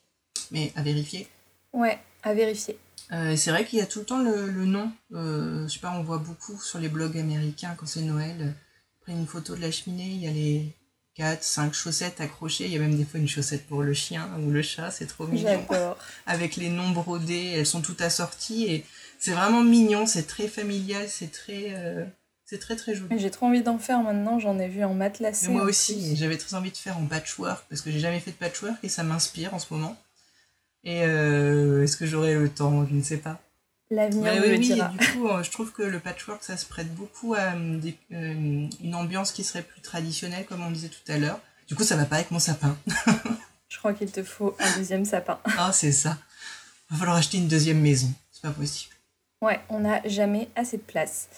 Mais à vérifier. Ouais, à vérifier. c'est vrai qu'il y a tout le temps le, le nom. je sais pas, on voit beaucoup sur les blogs américains quand c'est Noël. Après une photo de la cheminée, il y a les, 4, 5 chaussettes accrochées. Il y a même des fois une chaussette pour le chien ou le chat, c'est trop mignon. <laughs> Avec les noms brodés, elles sont toutes assorties et c'est vraiment mignon, c'est très familial, c'est très, euh, c'est très très joli. J'ai trop envie d'en faire maintenant, j'en ai vu en matelassé. moi aussi, j'avais très envie de faire en patchwork parce que j'ai jamais fait de patchwork et ça m'inspire en ce moment. Et euh, est-ce que j'aurai le temps? Je ne sais pas. L'avenir bah, oui, dira. du coup, euh, je trouve que le patchwork, ça se prête beaucoup à euh, euh, une ambiance qui serait plus traditionnelle, comme on disait tout à l'heure. Du coup, ça va pas avec mon sapin. <laughs> je crois qu'il te faut un deuxième sapin. ah, c'est ça. Va falloir acheter une deuxième maison. C'est pas possible. Ouais, on n'a jamais assez de place.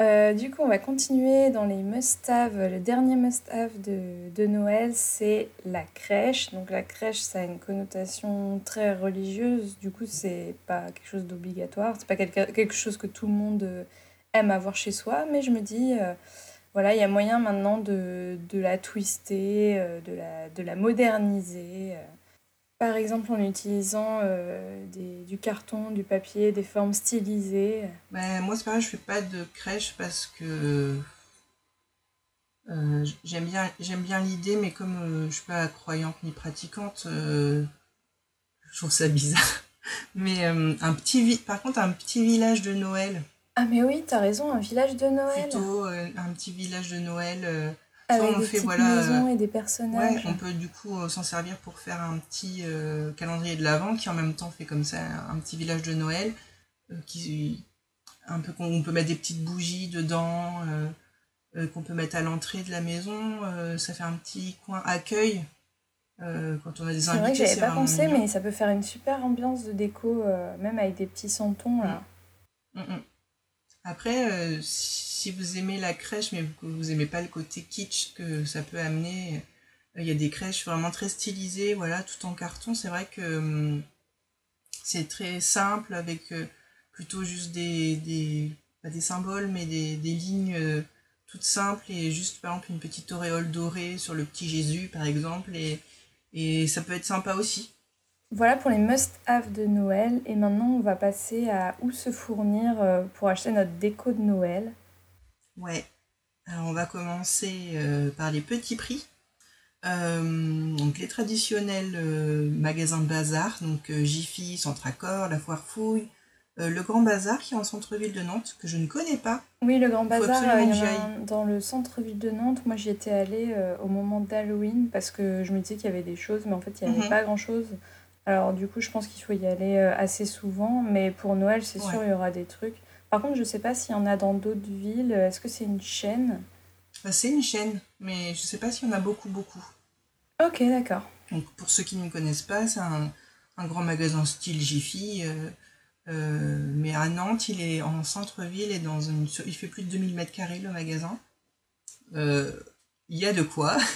Euh, du coup, on va continuer dans les must-have. Le dernier must-have de, de, Noël, c'est la crèche. Donc la crèche, ça a une connotation très religieuse. Du coup, c'est pas quelque chose d'obligatoire. C'est pas quelque, quelque chose que tout le monde euh, aime avoir chez soi. Mais je me dis, euh, voilà, il y a moyen maintenant de, de la twister, de, la, de la moderniser. Par exemple en utilisant euh, des, du carton, du papier, des formes stylisées. Ben, moi c'est pareil, je fais pas de crèche parce que euh, j'aime bien, j'aime bien l'idée, mais comme euh, je suis pas croyante ni pratiquante, je trouve ça bizarre. <laughs> Mais un petit par contre un petit village de Noël. Ah mais oui, t'as raison, un village de Noël. Plutôt un petit village de Noël avec des fait, voilà, maisons et des personnages. on peut du coup euh, s'en servir pour faire un petit euh, calendrier de l'Avent qui en même temps fait comme ça un petit village de Noël. Euh, qui, un peu qu'on peut mettre des petites bougies dedans, qu'on peut mettre à l'entrée de la maison. ça fait un petit coin accueil quand on a des invités. C'est vrai que j'avais pas pensé, mais ça peut faire une super ambiance de déco, même avec des petits santons là. Mm. Mm, mm. Après, si vous aimez la crèche, mais que vous aimez pas le côté kitsch que ça peut amener, Il y a des crèches vraiment très stylisées, voilà, tout en carton. C'est vrai que hum, c'est très simple avec plutôt juste des, des, symboles, mais des, des lignes toute simple et juste par exemple une petite auréole dorée sur le petit Jésus par exemple et, et ça peut être sympa aussi. Voilà pour les must-have de Noël et maintenant on va passer à où se fournir euh, pour acheter notre déco de Noël. Ouais, alors on va commencer euh, par les petits prix. Euh, donc les traditionnels magasins de bazar, donc Jiffy, Centracor, La Foire Fouille, euh, le Grand Bazar qui est en centre-ville de Nantes, que je ne connais pas. Oui, le Grand Bazar, euh, il y en a dans le centre-ville de Nantes. Moi, j'y étais allée euh, au moment d'Halloween parce que je me disais qu'il y avait des choses, mais en fait, il n'y avait mhm. pas grand-chose. Alors, du coup, je pense qu'il faut y aller assez souvent, mais pour Noël, c'est sûr, il y aura des trucs. Par contre, je ne sais pas s'il y en a dans d'autres villes. Est-ce que c'est une chaîne? Bah, C'est une chaîne, mais je ne sais pas s'il y en a beaucoup, beaucoup. Ok, d'accord. Donc, pour ceux qui ne connaissent pas, c'est un, un, grand magasin style Jiffy. Euh, mais à Nantes, il est en centre-ville et dans une, il fait plus de 2000 mètres carrés le magasin. Euh, il y a de quoi. <laughs>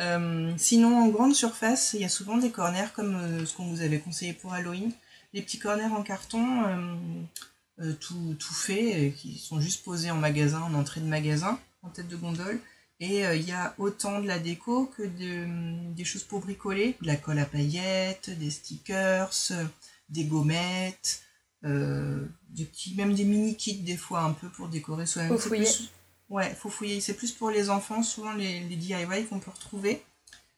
Euh, sinon, en grande surface, il y a souvent des corners comme ce qu'on vous avait conseillé pour Halloween. Des petits corners en carton, tout, tout fait, qui sont juste posés en magasin, en entrée de magasin, en tête de gondole. Et il y a autant de la déco que de, des choses pour bricoler, de la colle à paillettes, des stickers, des gommettes, euh, des petits, même des mini kits des fois un peu pour décorer soi-même. Faut fouiller. ouais, faut fouiller. C'est plus pour les enfants, souvent les, les DIY qu'on peut retrouver.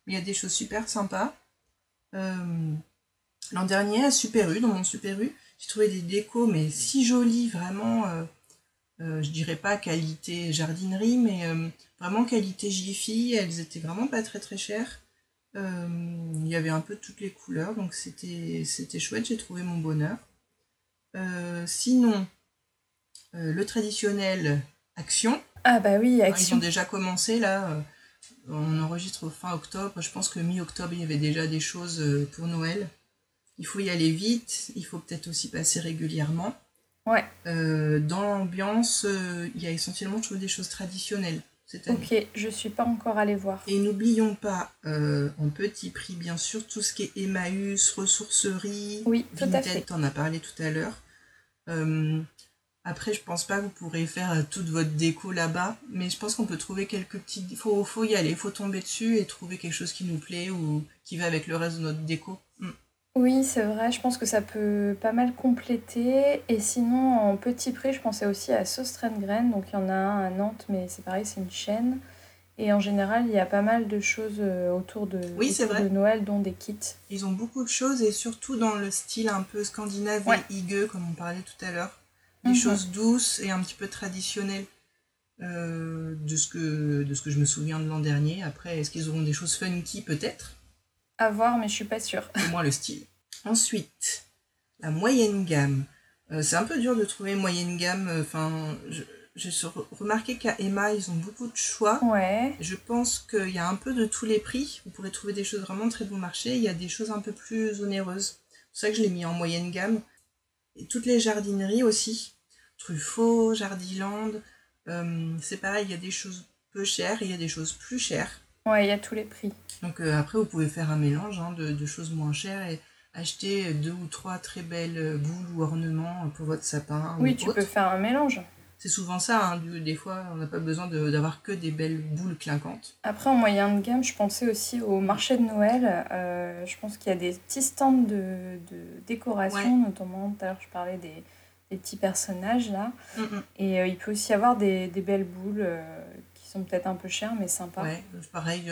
Mais il y a des choses super sympas. Euh, l'an dernier, à Super U, dans mon Super U, j'ai trouvé des décos, mais si jolies, vraiment, euh, je dirais pas qualité jardinerie, mais vraiment qualité Jiffy. Elles étaient vraiment pas très très chères. Euh, il y avait un peu toutes les couleurs, donc c'était chouette, j'ai trouvé mon bonheur. Euh, sinon, euh, le traditionnel Action. Ah bah oui, Action. Ils ont déjà commencé là. on enregistre fin octobre. Je pense que mi-octobre, il y avait déjà des choses pour Noël. Il faut y aller vite. Il faut peut-être aussi passer régulièrement. Ouais. dans l'ambiance, il y a essentiellement, je des choses traditionnelles. Ok, je suis pas encore allée voir. Et n'oublions pas, euh, en petit prix, bien sûr, tout ce qui est Emmaüs, ressourcerie, oui, tout à fait. en as parlé tout à l'heure. Euh, après, je pense pas que vous pourrez faire euh, toute votre déco là-bas, mais je pense qu'on peut trouver quelques petites. Il faut, faut y aller, il faut tomber dessus et trouver quelque chose qui nous plaît ou qui va avec le reste de notre déco. Oui, c'est vrai, je pense que ça peut pas mal compléter. Et sinon, en petit prix, je pensais aussi à Sostrengren. Donc, il y en a un à Nantes, mais c'est pareil, c'est une chaîne. Et en général, il y a pas mal de choses euh, autour de, de Noël, dont des kits. Ils ont beaucoup de choses et surtout dans le style un peu scandinave et higueux, comme on parlait tout à l'heure. Des mhm. choses douces et un petit peu traditionnelles. Euh, de, ce que, de ce que je me souviens de l'an dernier. Après, est-ce qu'ils auront des choses funky? Peut-être. À voir, mais je suis pas sûre. Au moins le style. Ensuite, la moyenne gamme. Euh, c'est un peu dur de trouver moyenne gamme. Euh, enfin, j'ai remarqué qu'à Emma, ils ont beaucoup de choix. Ouais. Je pense qu'il y a un peu de tous les prix. Vous pourrez trouver des choses vraiment très bon marché. Il y a des choses un peu plus onéreuses. C'est ça que je l'ai mis en moyenne gamme. Et toutes les jardineries aussi. Truffaut, Jardiland. Euh, c'est pareil, il y a des choses peu chères et il y a des choses plus chères. Ouais, il y a tous les prix. Donc euh, après, vous pouvez faire un mélange hein, de, choses moins chères et acheter deux ou trois très belles boules ou ornements pour votre sapin. Oui, tu peux faire un mélange. C'est souvent ça, hein, des fois on n'a pas besoin d'avoir que des belles boules clinquantes. Après en moyen de gamme, je pensais aussi au marché de Noël. Euh, je pense qu'il y a des petits stands de, décoration, notamment tout à l'heure je parlais des, petits personnages là. Mm, mm. Et euh, il peut aussi y avoir des, belles boules sont peut-être un peu chères mais sympas. Ouais, pareil,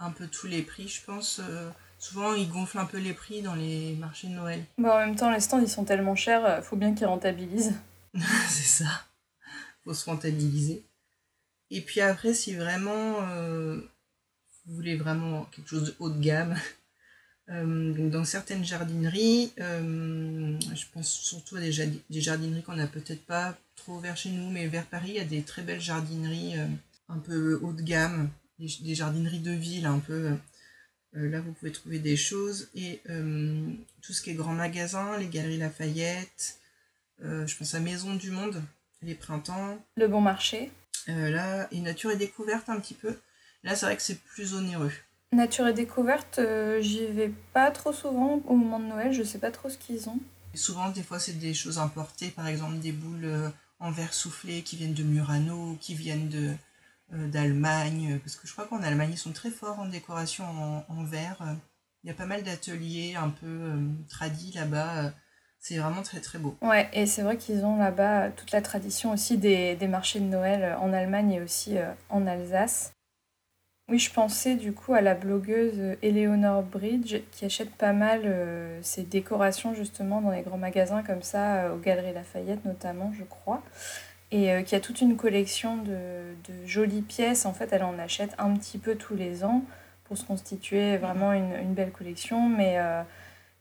un peu tous les prix, je pense. Euh, souvent, ils gonflent un peu les prix dans les marchés de Noël. Bon, en même temps, les stands, ils sont tellement chers, euh, faut bien qu'ils rentabilisent. <laughs> c'est ça. faut se rentabiliser. Et puis après, si vraiment euh, vous voulez vraiment quelque chose de haut de gamme, <laughs> dans certaines jardineries, je pense surtout à des, des jardineries qu'on n'a peut-être pas trop vers chez nous, mais vers Paris, il y a des très belles jardineries un peu haut de gamme des, jardineries de ville un peu. Euh, là, vous pouvez trouver des choses. Et euh, tout ce qui est grand magasin, les galeries Lafayette, euh, je pense à Maison du Monde, les printemps. Le bon marché. là, et Nature et Découverte un petit peu. Là, c'est vrai que c'est plus onéreux. Nature et découverte, j'y vais pas trop souvent au moment de Noël, je sais pas trop ce qu'ils ont. souvent, des fois, c'est des choses importées, par exemple des boules en verre soufflé qui viennent de Murano, qui viennent de d'Allemagne, parce que je crois qu'en Allemagne, ils sont très forts en décoration en, verre. Il y a pas mal d'ateliers un peu euh, tradis là-bas. Euh, c'est vraiment très très beau. Ouais, et c'est vrai qu'ils ont là-bas toute la tradition aussi des, des, marchés de Noël euh, en Allemagne et aussi en Alsace. Oui, je pensais du coup à la blogueuse Eleanor Bridge qui achète pas mal ses décorations justement dans les grands magasins comme ça, aux Galeries Lafayette notamment, je crois. Et qui a toute une collection de, de, jolies pièces. En fait, elle en achète un petit peu tous les ans pour se constituer vraiment une, une belle collection. Mais euh,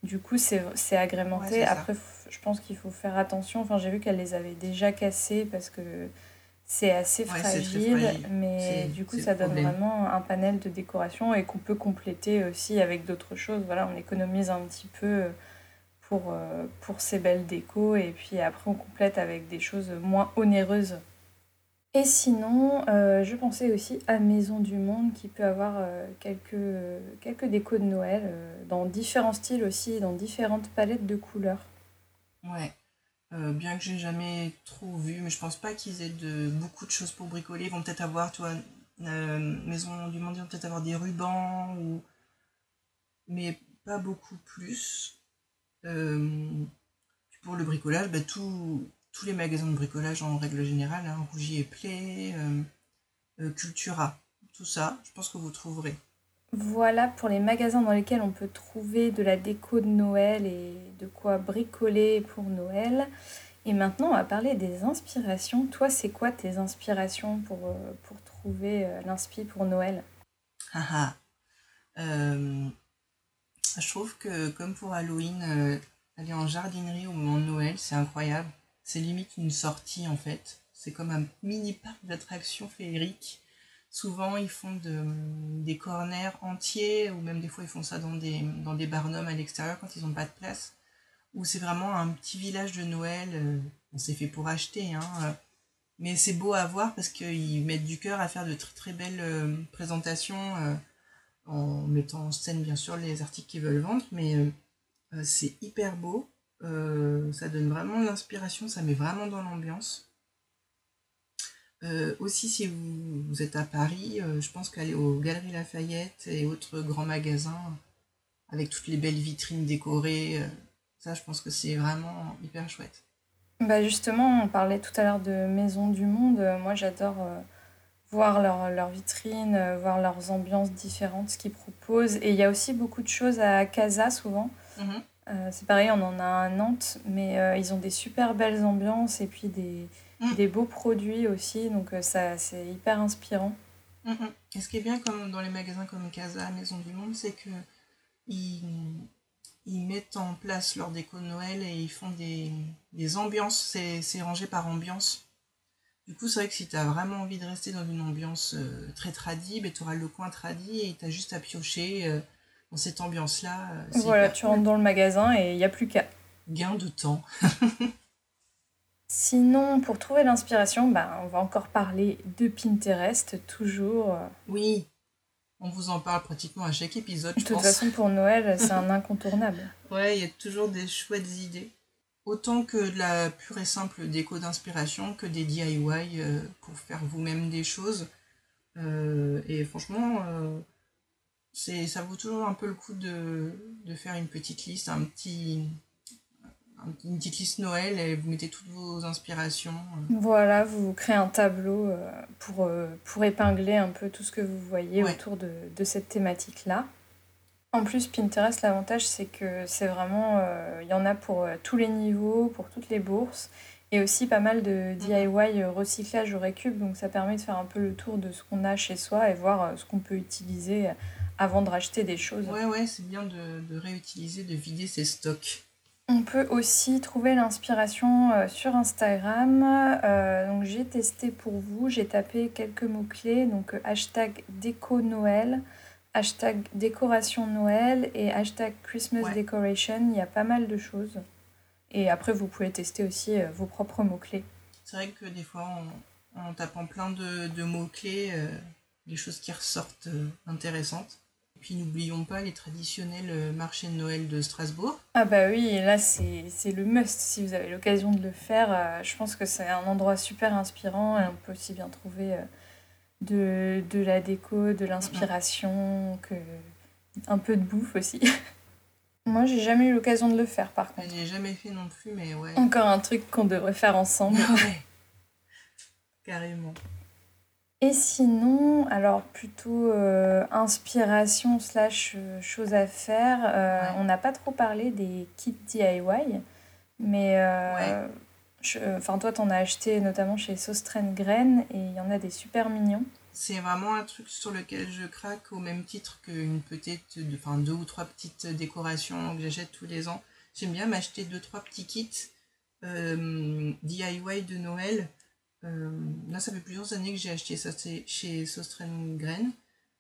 du coup, c'est agrémenté. Après, je pense qu'il faut faire attention. Enfin, j'ai vu qu'elle les avait déjà cassés parce que c'est assez fragile. Mais du coup, ça donne vraiment un panel de décoration et qu'on peut compléter aussi avec d'autres choses. Voilà, on économise un petit peu pour, euh, pour ces belles décos et puis après on complète avec des choses moins onéreuses et sinon, euh, je pensais aussi à Maison du Monde qui peut avoir euh, quelques, quelques décos de Noël euh, dans différents styles aussi, dans différentes palettes de couleurs. Ouais. bien que j'ai jamais trop vu, mais je pense pas qu'ils aient de, beaucoup de choses pour bricoler. Ils vont peut-être avoir, tu vois, Maison du Monde, ils vont peut-être avoir des rubans, ou... mais pas beaucoup plus. Pour le bricolage, bah, tout, tous les magasins de bricolage en règle générale, hein, Rougier et Play, euh, euh, Cultura, tout ça, je pense que vous trouverez. Voilà pour les magasins dans lesquels on peut trouver de la déco de Noël et de quoi bricoler pour Noël. Et maintenant, on va parler des inspirations. Toi, c'est quoi tes inspirations pour, euh, pour trouver l'inspi pour Noël? Ah, ah. Je trouve que, comme pour Halloween, aller en jardinerie au moment de Noël, c'est incroyable. C'est limite une sortie en fait. C'est comme un mini parc d'attractions féeriques. Souvent, ils font de, des corners entiers, ou même des fois, ils font ça dans des, dans des barnums à l'extérieur quand ils n'ont pas de place. Ou c'est vraiment un petit village de Noël. Euh, on s'est fait pour acheter, hein. Euh, mais c'est beau à voir parce qu'ils mettent du cœur à faire de très belles euh, présentations en mettant en scène bien sûr les articles qu'ils veulent vendre. Mais c'est hyper beau. Euh, ça donne vraiment l'inspiration, ça met vraiment dans l'ambiance. Euh, aussi, si vous, êtes à Paris, euh, je pense qu'aller aux Galeries Lafayette et autres grands magasins avec toutes les belles vitrines décorées, ça, je pense que c'est vraiment hyper chouette. Bah justement, on parlait tout à l'heure de Maison du Monde. Moi, j'adore voir leurs leur vitrines, voir leurs ambiances différentes, ce qu'ils proposent. Et il y a aussi beaucoup de choses à Casa, souvent. Mhm. Euh, c'est pareil, on en a à Nantes, mais euh, ils ont des super belles ambiances et puis des, mm. des beaux produits aussi, donc euh, ça c'est hyper inspirant. Mm, mm. Et ce qui est bien comme dans les magasins comme Casa, Maison du Monde, c'est que ils, ils, mettent en place leur déco de Noël et ils font des, des ambiances, c'est rangé par ambiance. Du coup, c'est vrai que si tu as vraiment envie de rester dans une ambiance très tradie, ben, tu auras le coin tradie et tu as juste à piocher dans cette ambiance-là. Euh, voilà, tu rentres dans le magasin et il n'y a plus qu'à. Gain de temps. <laughs> Sinon, pour trouver l'inspiration, bah, on va encore parler de Pinterest, toujours. Oui, on vous en parle pratiquement à chaque épisode. De toute façon, pour Noël, c'est un incontournable. <laughs> Ouais, il y a toujours des chouettes idées. Autant que de la pure et simple déco d'inspiration que des DIY euh, pour faire vous-même des choses. Euh, et franchement, c'est ça vaut toujours un peu le coup de, faire une petite liste, un petit, une petite liste Noël et vous mettez toutes vos inspirations. Voilà, vous créez un tableau euh, pour, euh, pour épingler un peu tout ce que vous voyez autour de, cette thématique-là. En plus, Pinterest, l'avantage, c'est que c'est vraiment. Euh, il y en a pour tous les niveaux, pour toutes les bourses, et aussi pas mal de DIY recyclage au récup. Donc, ça permet de faire un peu le tour de ce qu'on a chez soi et voir ce qu'on peut utiliser avant de racheter des choses. Ouais, ouais, c'est bien de, de, réutiliser, de vider ses stocks. On peut aussi trouver l'inspiration euh, sur Instagram. Euh, donc j'ai testé pour vous, j'ai tapé quelques mots-clés, donc euh, hashtag déco Noël, hashtag décoration Noël et hashtag Christmas decoration. Il y a pas mal de choses. Et après, vous pouvez tester aussi vos propres mots-clés. C'est vrai que des fois, en, tapant plein de, de mots-clés, des choses qui ressortent intéressantes. Et puis n'oublions pas les traditionnels marchés de Noël de Strasbourg. Ah bah oui, et là c'est le must si vous avez l'occasion de le faire. je pense que c'est un endroit super inspirant et on peut aussi bien trouver de, de la déco, de l'inspiration, que un peu de bouffe aussi. <laughs> Moi, j'ai jamais eu l'occasion de le faire par contre. Je l'ai jamais fait non plus, mais ouais. Encore un truc qu'on devrait faire ensemble. ouais. Carrément. Et sinon, alors plutôt euh, inspiration slash euh, chose à faire, euh, on n'a pas trop parlé des kits DIY, mais enfin toi t'en as acheté notamment chez Sostren Grain et il y en a des super mignons. C'est vraiment un truc sur lequel je craque au même titre qu'une petite, enfin deux ou trois petites décorations que j'achète tous les ans. J'aime bien m'acheter deux trois petits kits euh, DIY de Noël. Euh, là, ça fait plusieurs années que j'ai acheté ça chez Sostren Grain.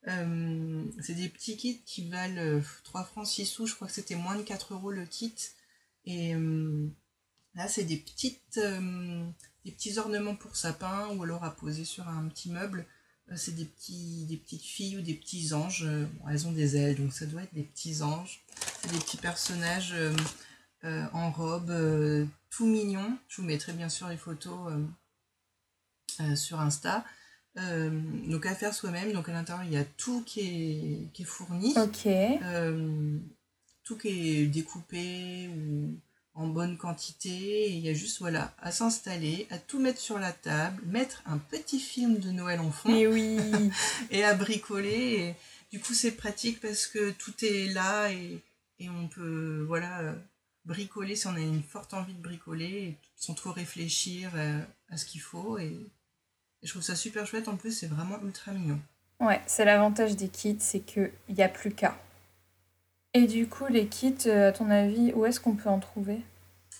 Euh, c'est des petits kits qui valent 3 francs 6 sous. Je crois que c'était moins de 4 euros le kit. Et là, c'est des petites des petits ornements pour sapin ou alors à poser sur un petit meuble. Euh, c'est des, petits, des petites filles ou des petits anges. Euh, elles ont des ailes, donc ça doit être des petits anges. C'est des petits personnages euh, en robe, tout mignons. Je vous mettrai bien sûr les photos sur Insta. donc à faire soi-même. Donc à l'intérieur, il y a tout qui est, qui est fourni. Tout qui est découpé ou en bonne quantité. il y a juste voilà, à s'installer, à tout mettre sur la table, mettre un petit film de Noël en fond. Et oui <laughs> Et à bricoler. du coup, c'est pratique parce que tout est là et, on peut voilà, bricoler si on a une forte envie de bricoler sans trop réfléchir euh, à, ce qu'il faut. Et, je trouve ça super chouette. En plus, c'est vraiment ultra mignon. Ouais, c'est l'avantage des kits, c'est qu'il n'y a plus qu'à. Et du coup, les kits, euh, à ton avis, où est-ce qu'on peut en trouver?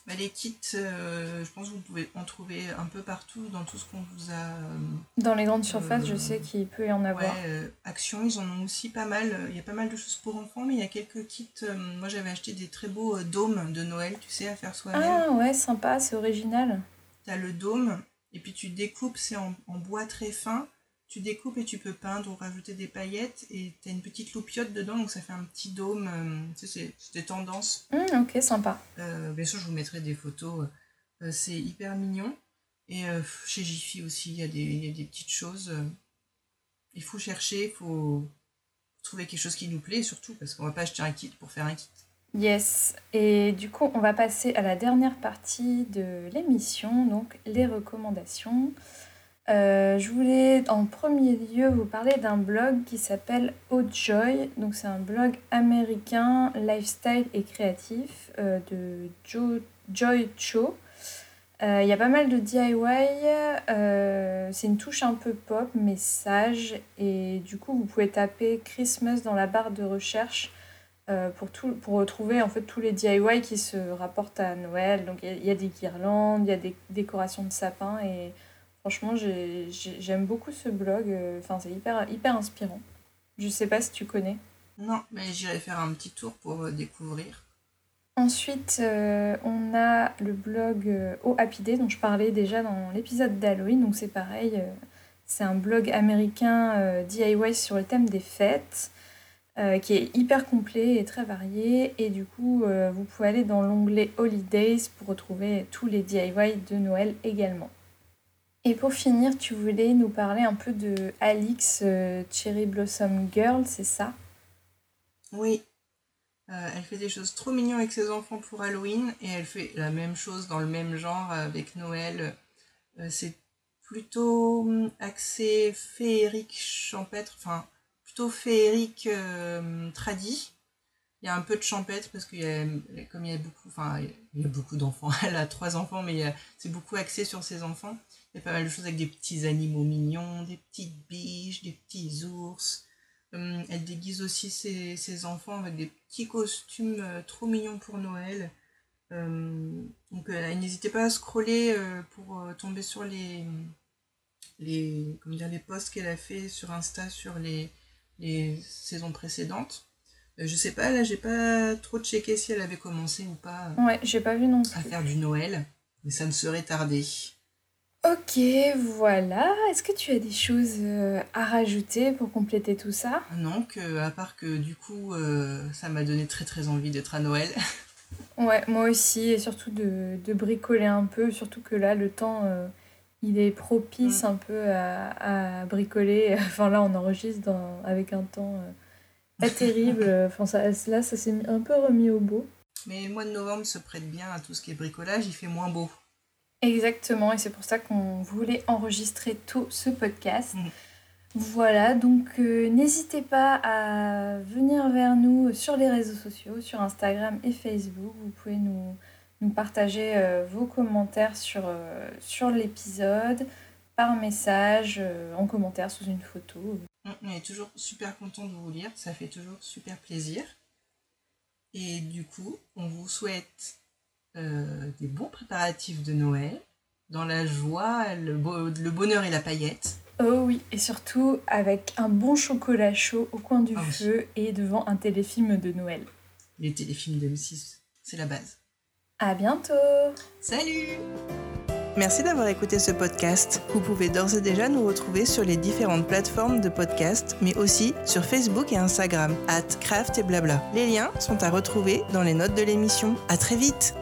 Bah, Les kits, euh, je pense que vous pouvez en trouver un peu partout dans tout ce qu'on vous a. Euh, dans les grandes surfaces, je sais qu'il peut y en avoir. Ouais, Action, ils en ont aussi pas mal. Il y a pas mal de choses pour enfants, mais il y a quelques kits. moi, j'avais acheté des très beaux dômes de Noël, tu sais, à faire soi-même. Ah ouais, sympa, c'est original. Tu as le dôme, et puis tu découpes, c'est en bois très fin tu découpes et tu peux peindre ou rajouter des paillettes et tu as une petite loupiote dedans donc ça fait un petit dôme euh, tu sais c'est des tendances. Mmh, ok sympa. Euh, bien sûr je vous mettrai des photos euh, c'est hyper mignon. Et chez Jiffy aussi il y, a des, des petites choses il faut chercher il faut trouver quelque chose qui nous plaît surtout parce qu'on va pas acheter un kit pour faire un kit. Yes, et du coup on va passer à la dernière partie de l'émission, donc les recommandations. Euh, je voulais en premier lieu vous parler d'un blog qui s'appelle Joy. Donc c'est un blog américain lifestyle et créatif euh, de Joy Cho. Euh, il y a pas mal de DIY, c'est une touche un peu pop mais sage et du coup vous pouvez taper Christmas dans la barre de recherche pour, tout, pour retrouver en fait tous les DIY qui se rapportent à Noël. Donc il y, y, a des guirlandes, il y a des décorations de sapin et Franchement, j'aime beaucoup ce blog. Euh, enfin, c'est hyper, hyper inspirant. Je sais pas si tu connais. Non, mais j'irai faire un petit tour pour euh, découvrir. Ensuite, euh, on a le blog Oh Happy Day, dont je parlais déjà dans l'épisode d'Halloween. Donc c'est pareil, c'est un blog américain DIY sur le thème des fêtes, qui est hyper complet et très varié. Et du coup, vous pouvez aller dans l'onglet Holidays pour retrouver tous les DIY de Noël également. Et pour finir, tu voulais nous parler un peu de Alix euh, Cherry Blossom Girl, c'est ça? Oui. Euh, elle fait des choses trop mignonnes avec ses enfants pour Halloween et elle fait la même chose dans le même genre avec Noël. Euh, c'est plutôt hum, axé féerique champêtre, enfin plutôt féerique tradit. Il y a un peu de champêtre parce qu'il y a, comme il y a beaucoup, enfin il y a beaucoup d'enfants, <laughs> elle a trois enfants, mais c'est beaucoup axé sur ses enfants. Il y a pas mal de choses avec des petits animaux mignons, des petites biches, des petits ours. Hum, elle déguise aussi ses, enfants avec des petits costumes euh, trop mignons pour Noël. Hum, donc euh, n'hésitez pas à scroller euh, pour tomber sur les, les, comment dire, les posts qu'elle a fait sur Insta sur les, les saisons précédentes. je sais pas, là j'ai pas trop checké si elle avait commencé ou pas. Ouais, j'ai pas vu non À faire du Noël, mais ça ne serait tardé. Ok, voilà. Est-ce que tu as des choses euh, à rajouter pour compléter tout ça? Non, que à part que du coup, euh, ça m'a donné très très envie d'être à Noël. <laughs> Ouais, moi aussi, et surtout de, de bricoler un peu, surtout que là, le temps, euh, il est propice mm. un peu à, à, bricoler. <laughs> Enfin là, on enregistre dans, avec un temps pas <laughs> terrible. Enfin, ça, là, ça s'est un peu remis au beau. Mais le mois de novembre se prête bien à tout ce qui est bricolage, il fait moins beau. Exactement, et c'est pour ça qu'on voulait enregistrer tout ce podcast. Mm. Voilà, donc euh, n'hésitez pas à venir vers nous sur les réseaux sociaux, sur Instagram et Facebook. Vous pouvez nous, nous partager euh, vos commentaires sur, euh, sur l'épisode, par message, en commentaire sous une photo. Mm, on est toujours super content de vous lire, ça fait toujours super plaisir. Et du coup, on vous souhaite euh, des bons préparatifs de Noël, dans la joie, le, bonheur et la paillette. Oh oui, et surtout avec un bon chocolat chaud au coin du ah feu et devant un téléfilm de Noël. Les téléfilms de M6, c'est la base. À bientôt Salut Merci d'avoir écouté ce podcast. Vous pouvez d'ores et déjà nous retrouver sur les différentes plateformes de podcast, mais aussi sur Facebook et Instagram, at craft et blabla. Les liens sont à retrouver dans les notes de l'émission. À très vite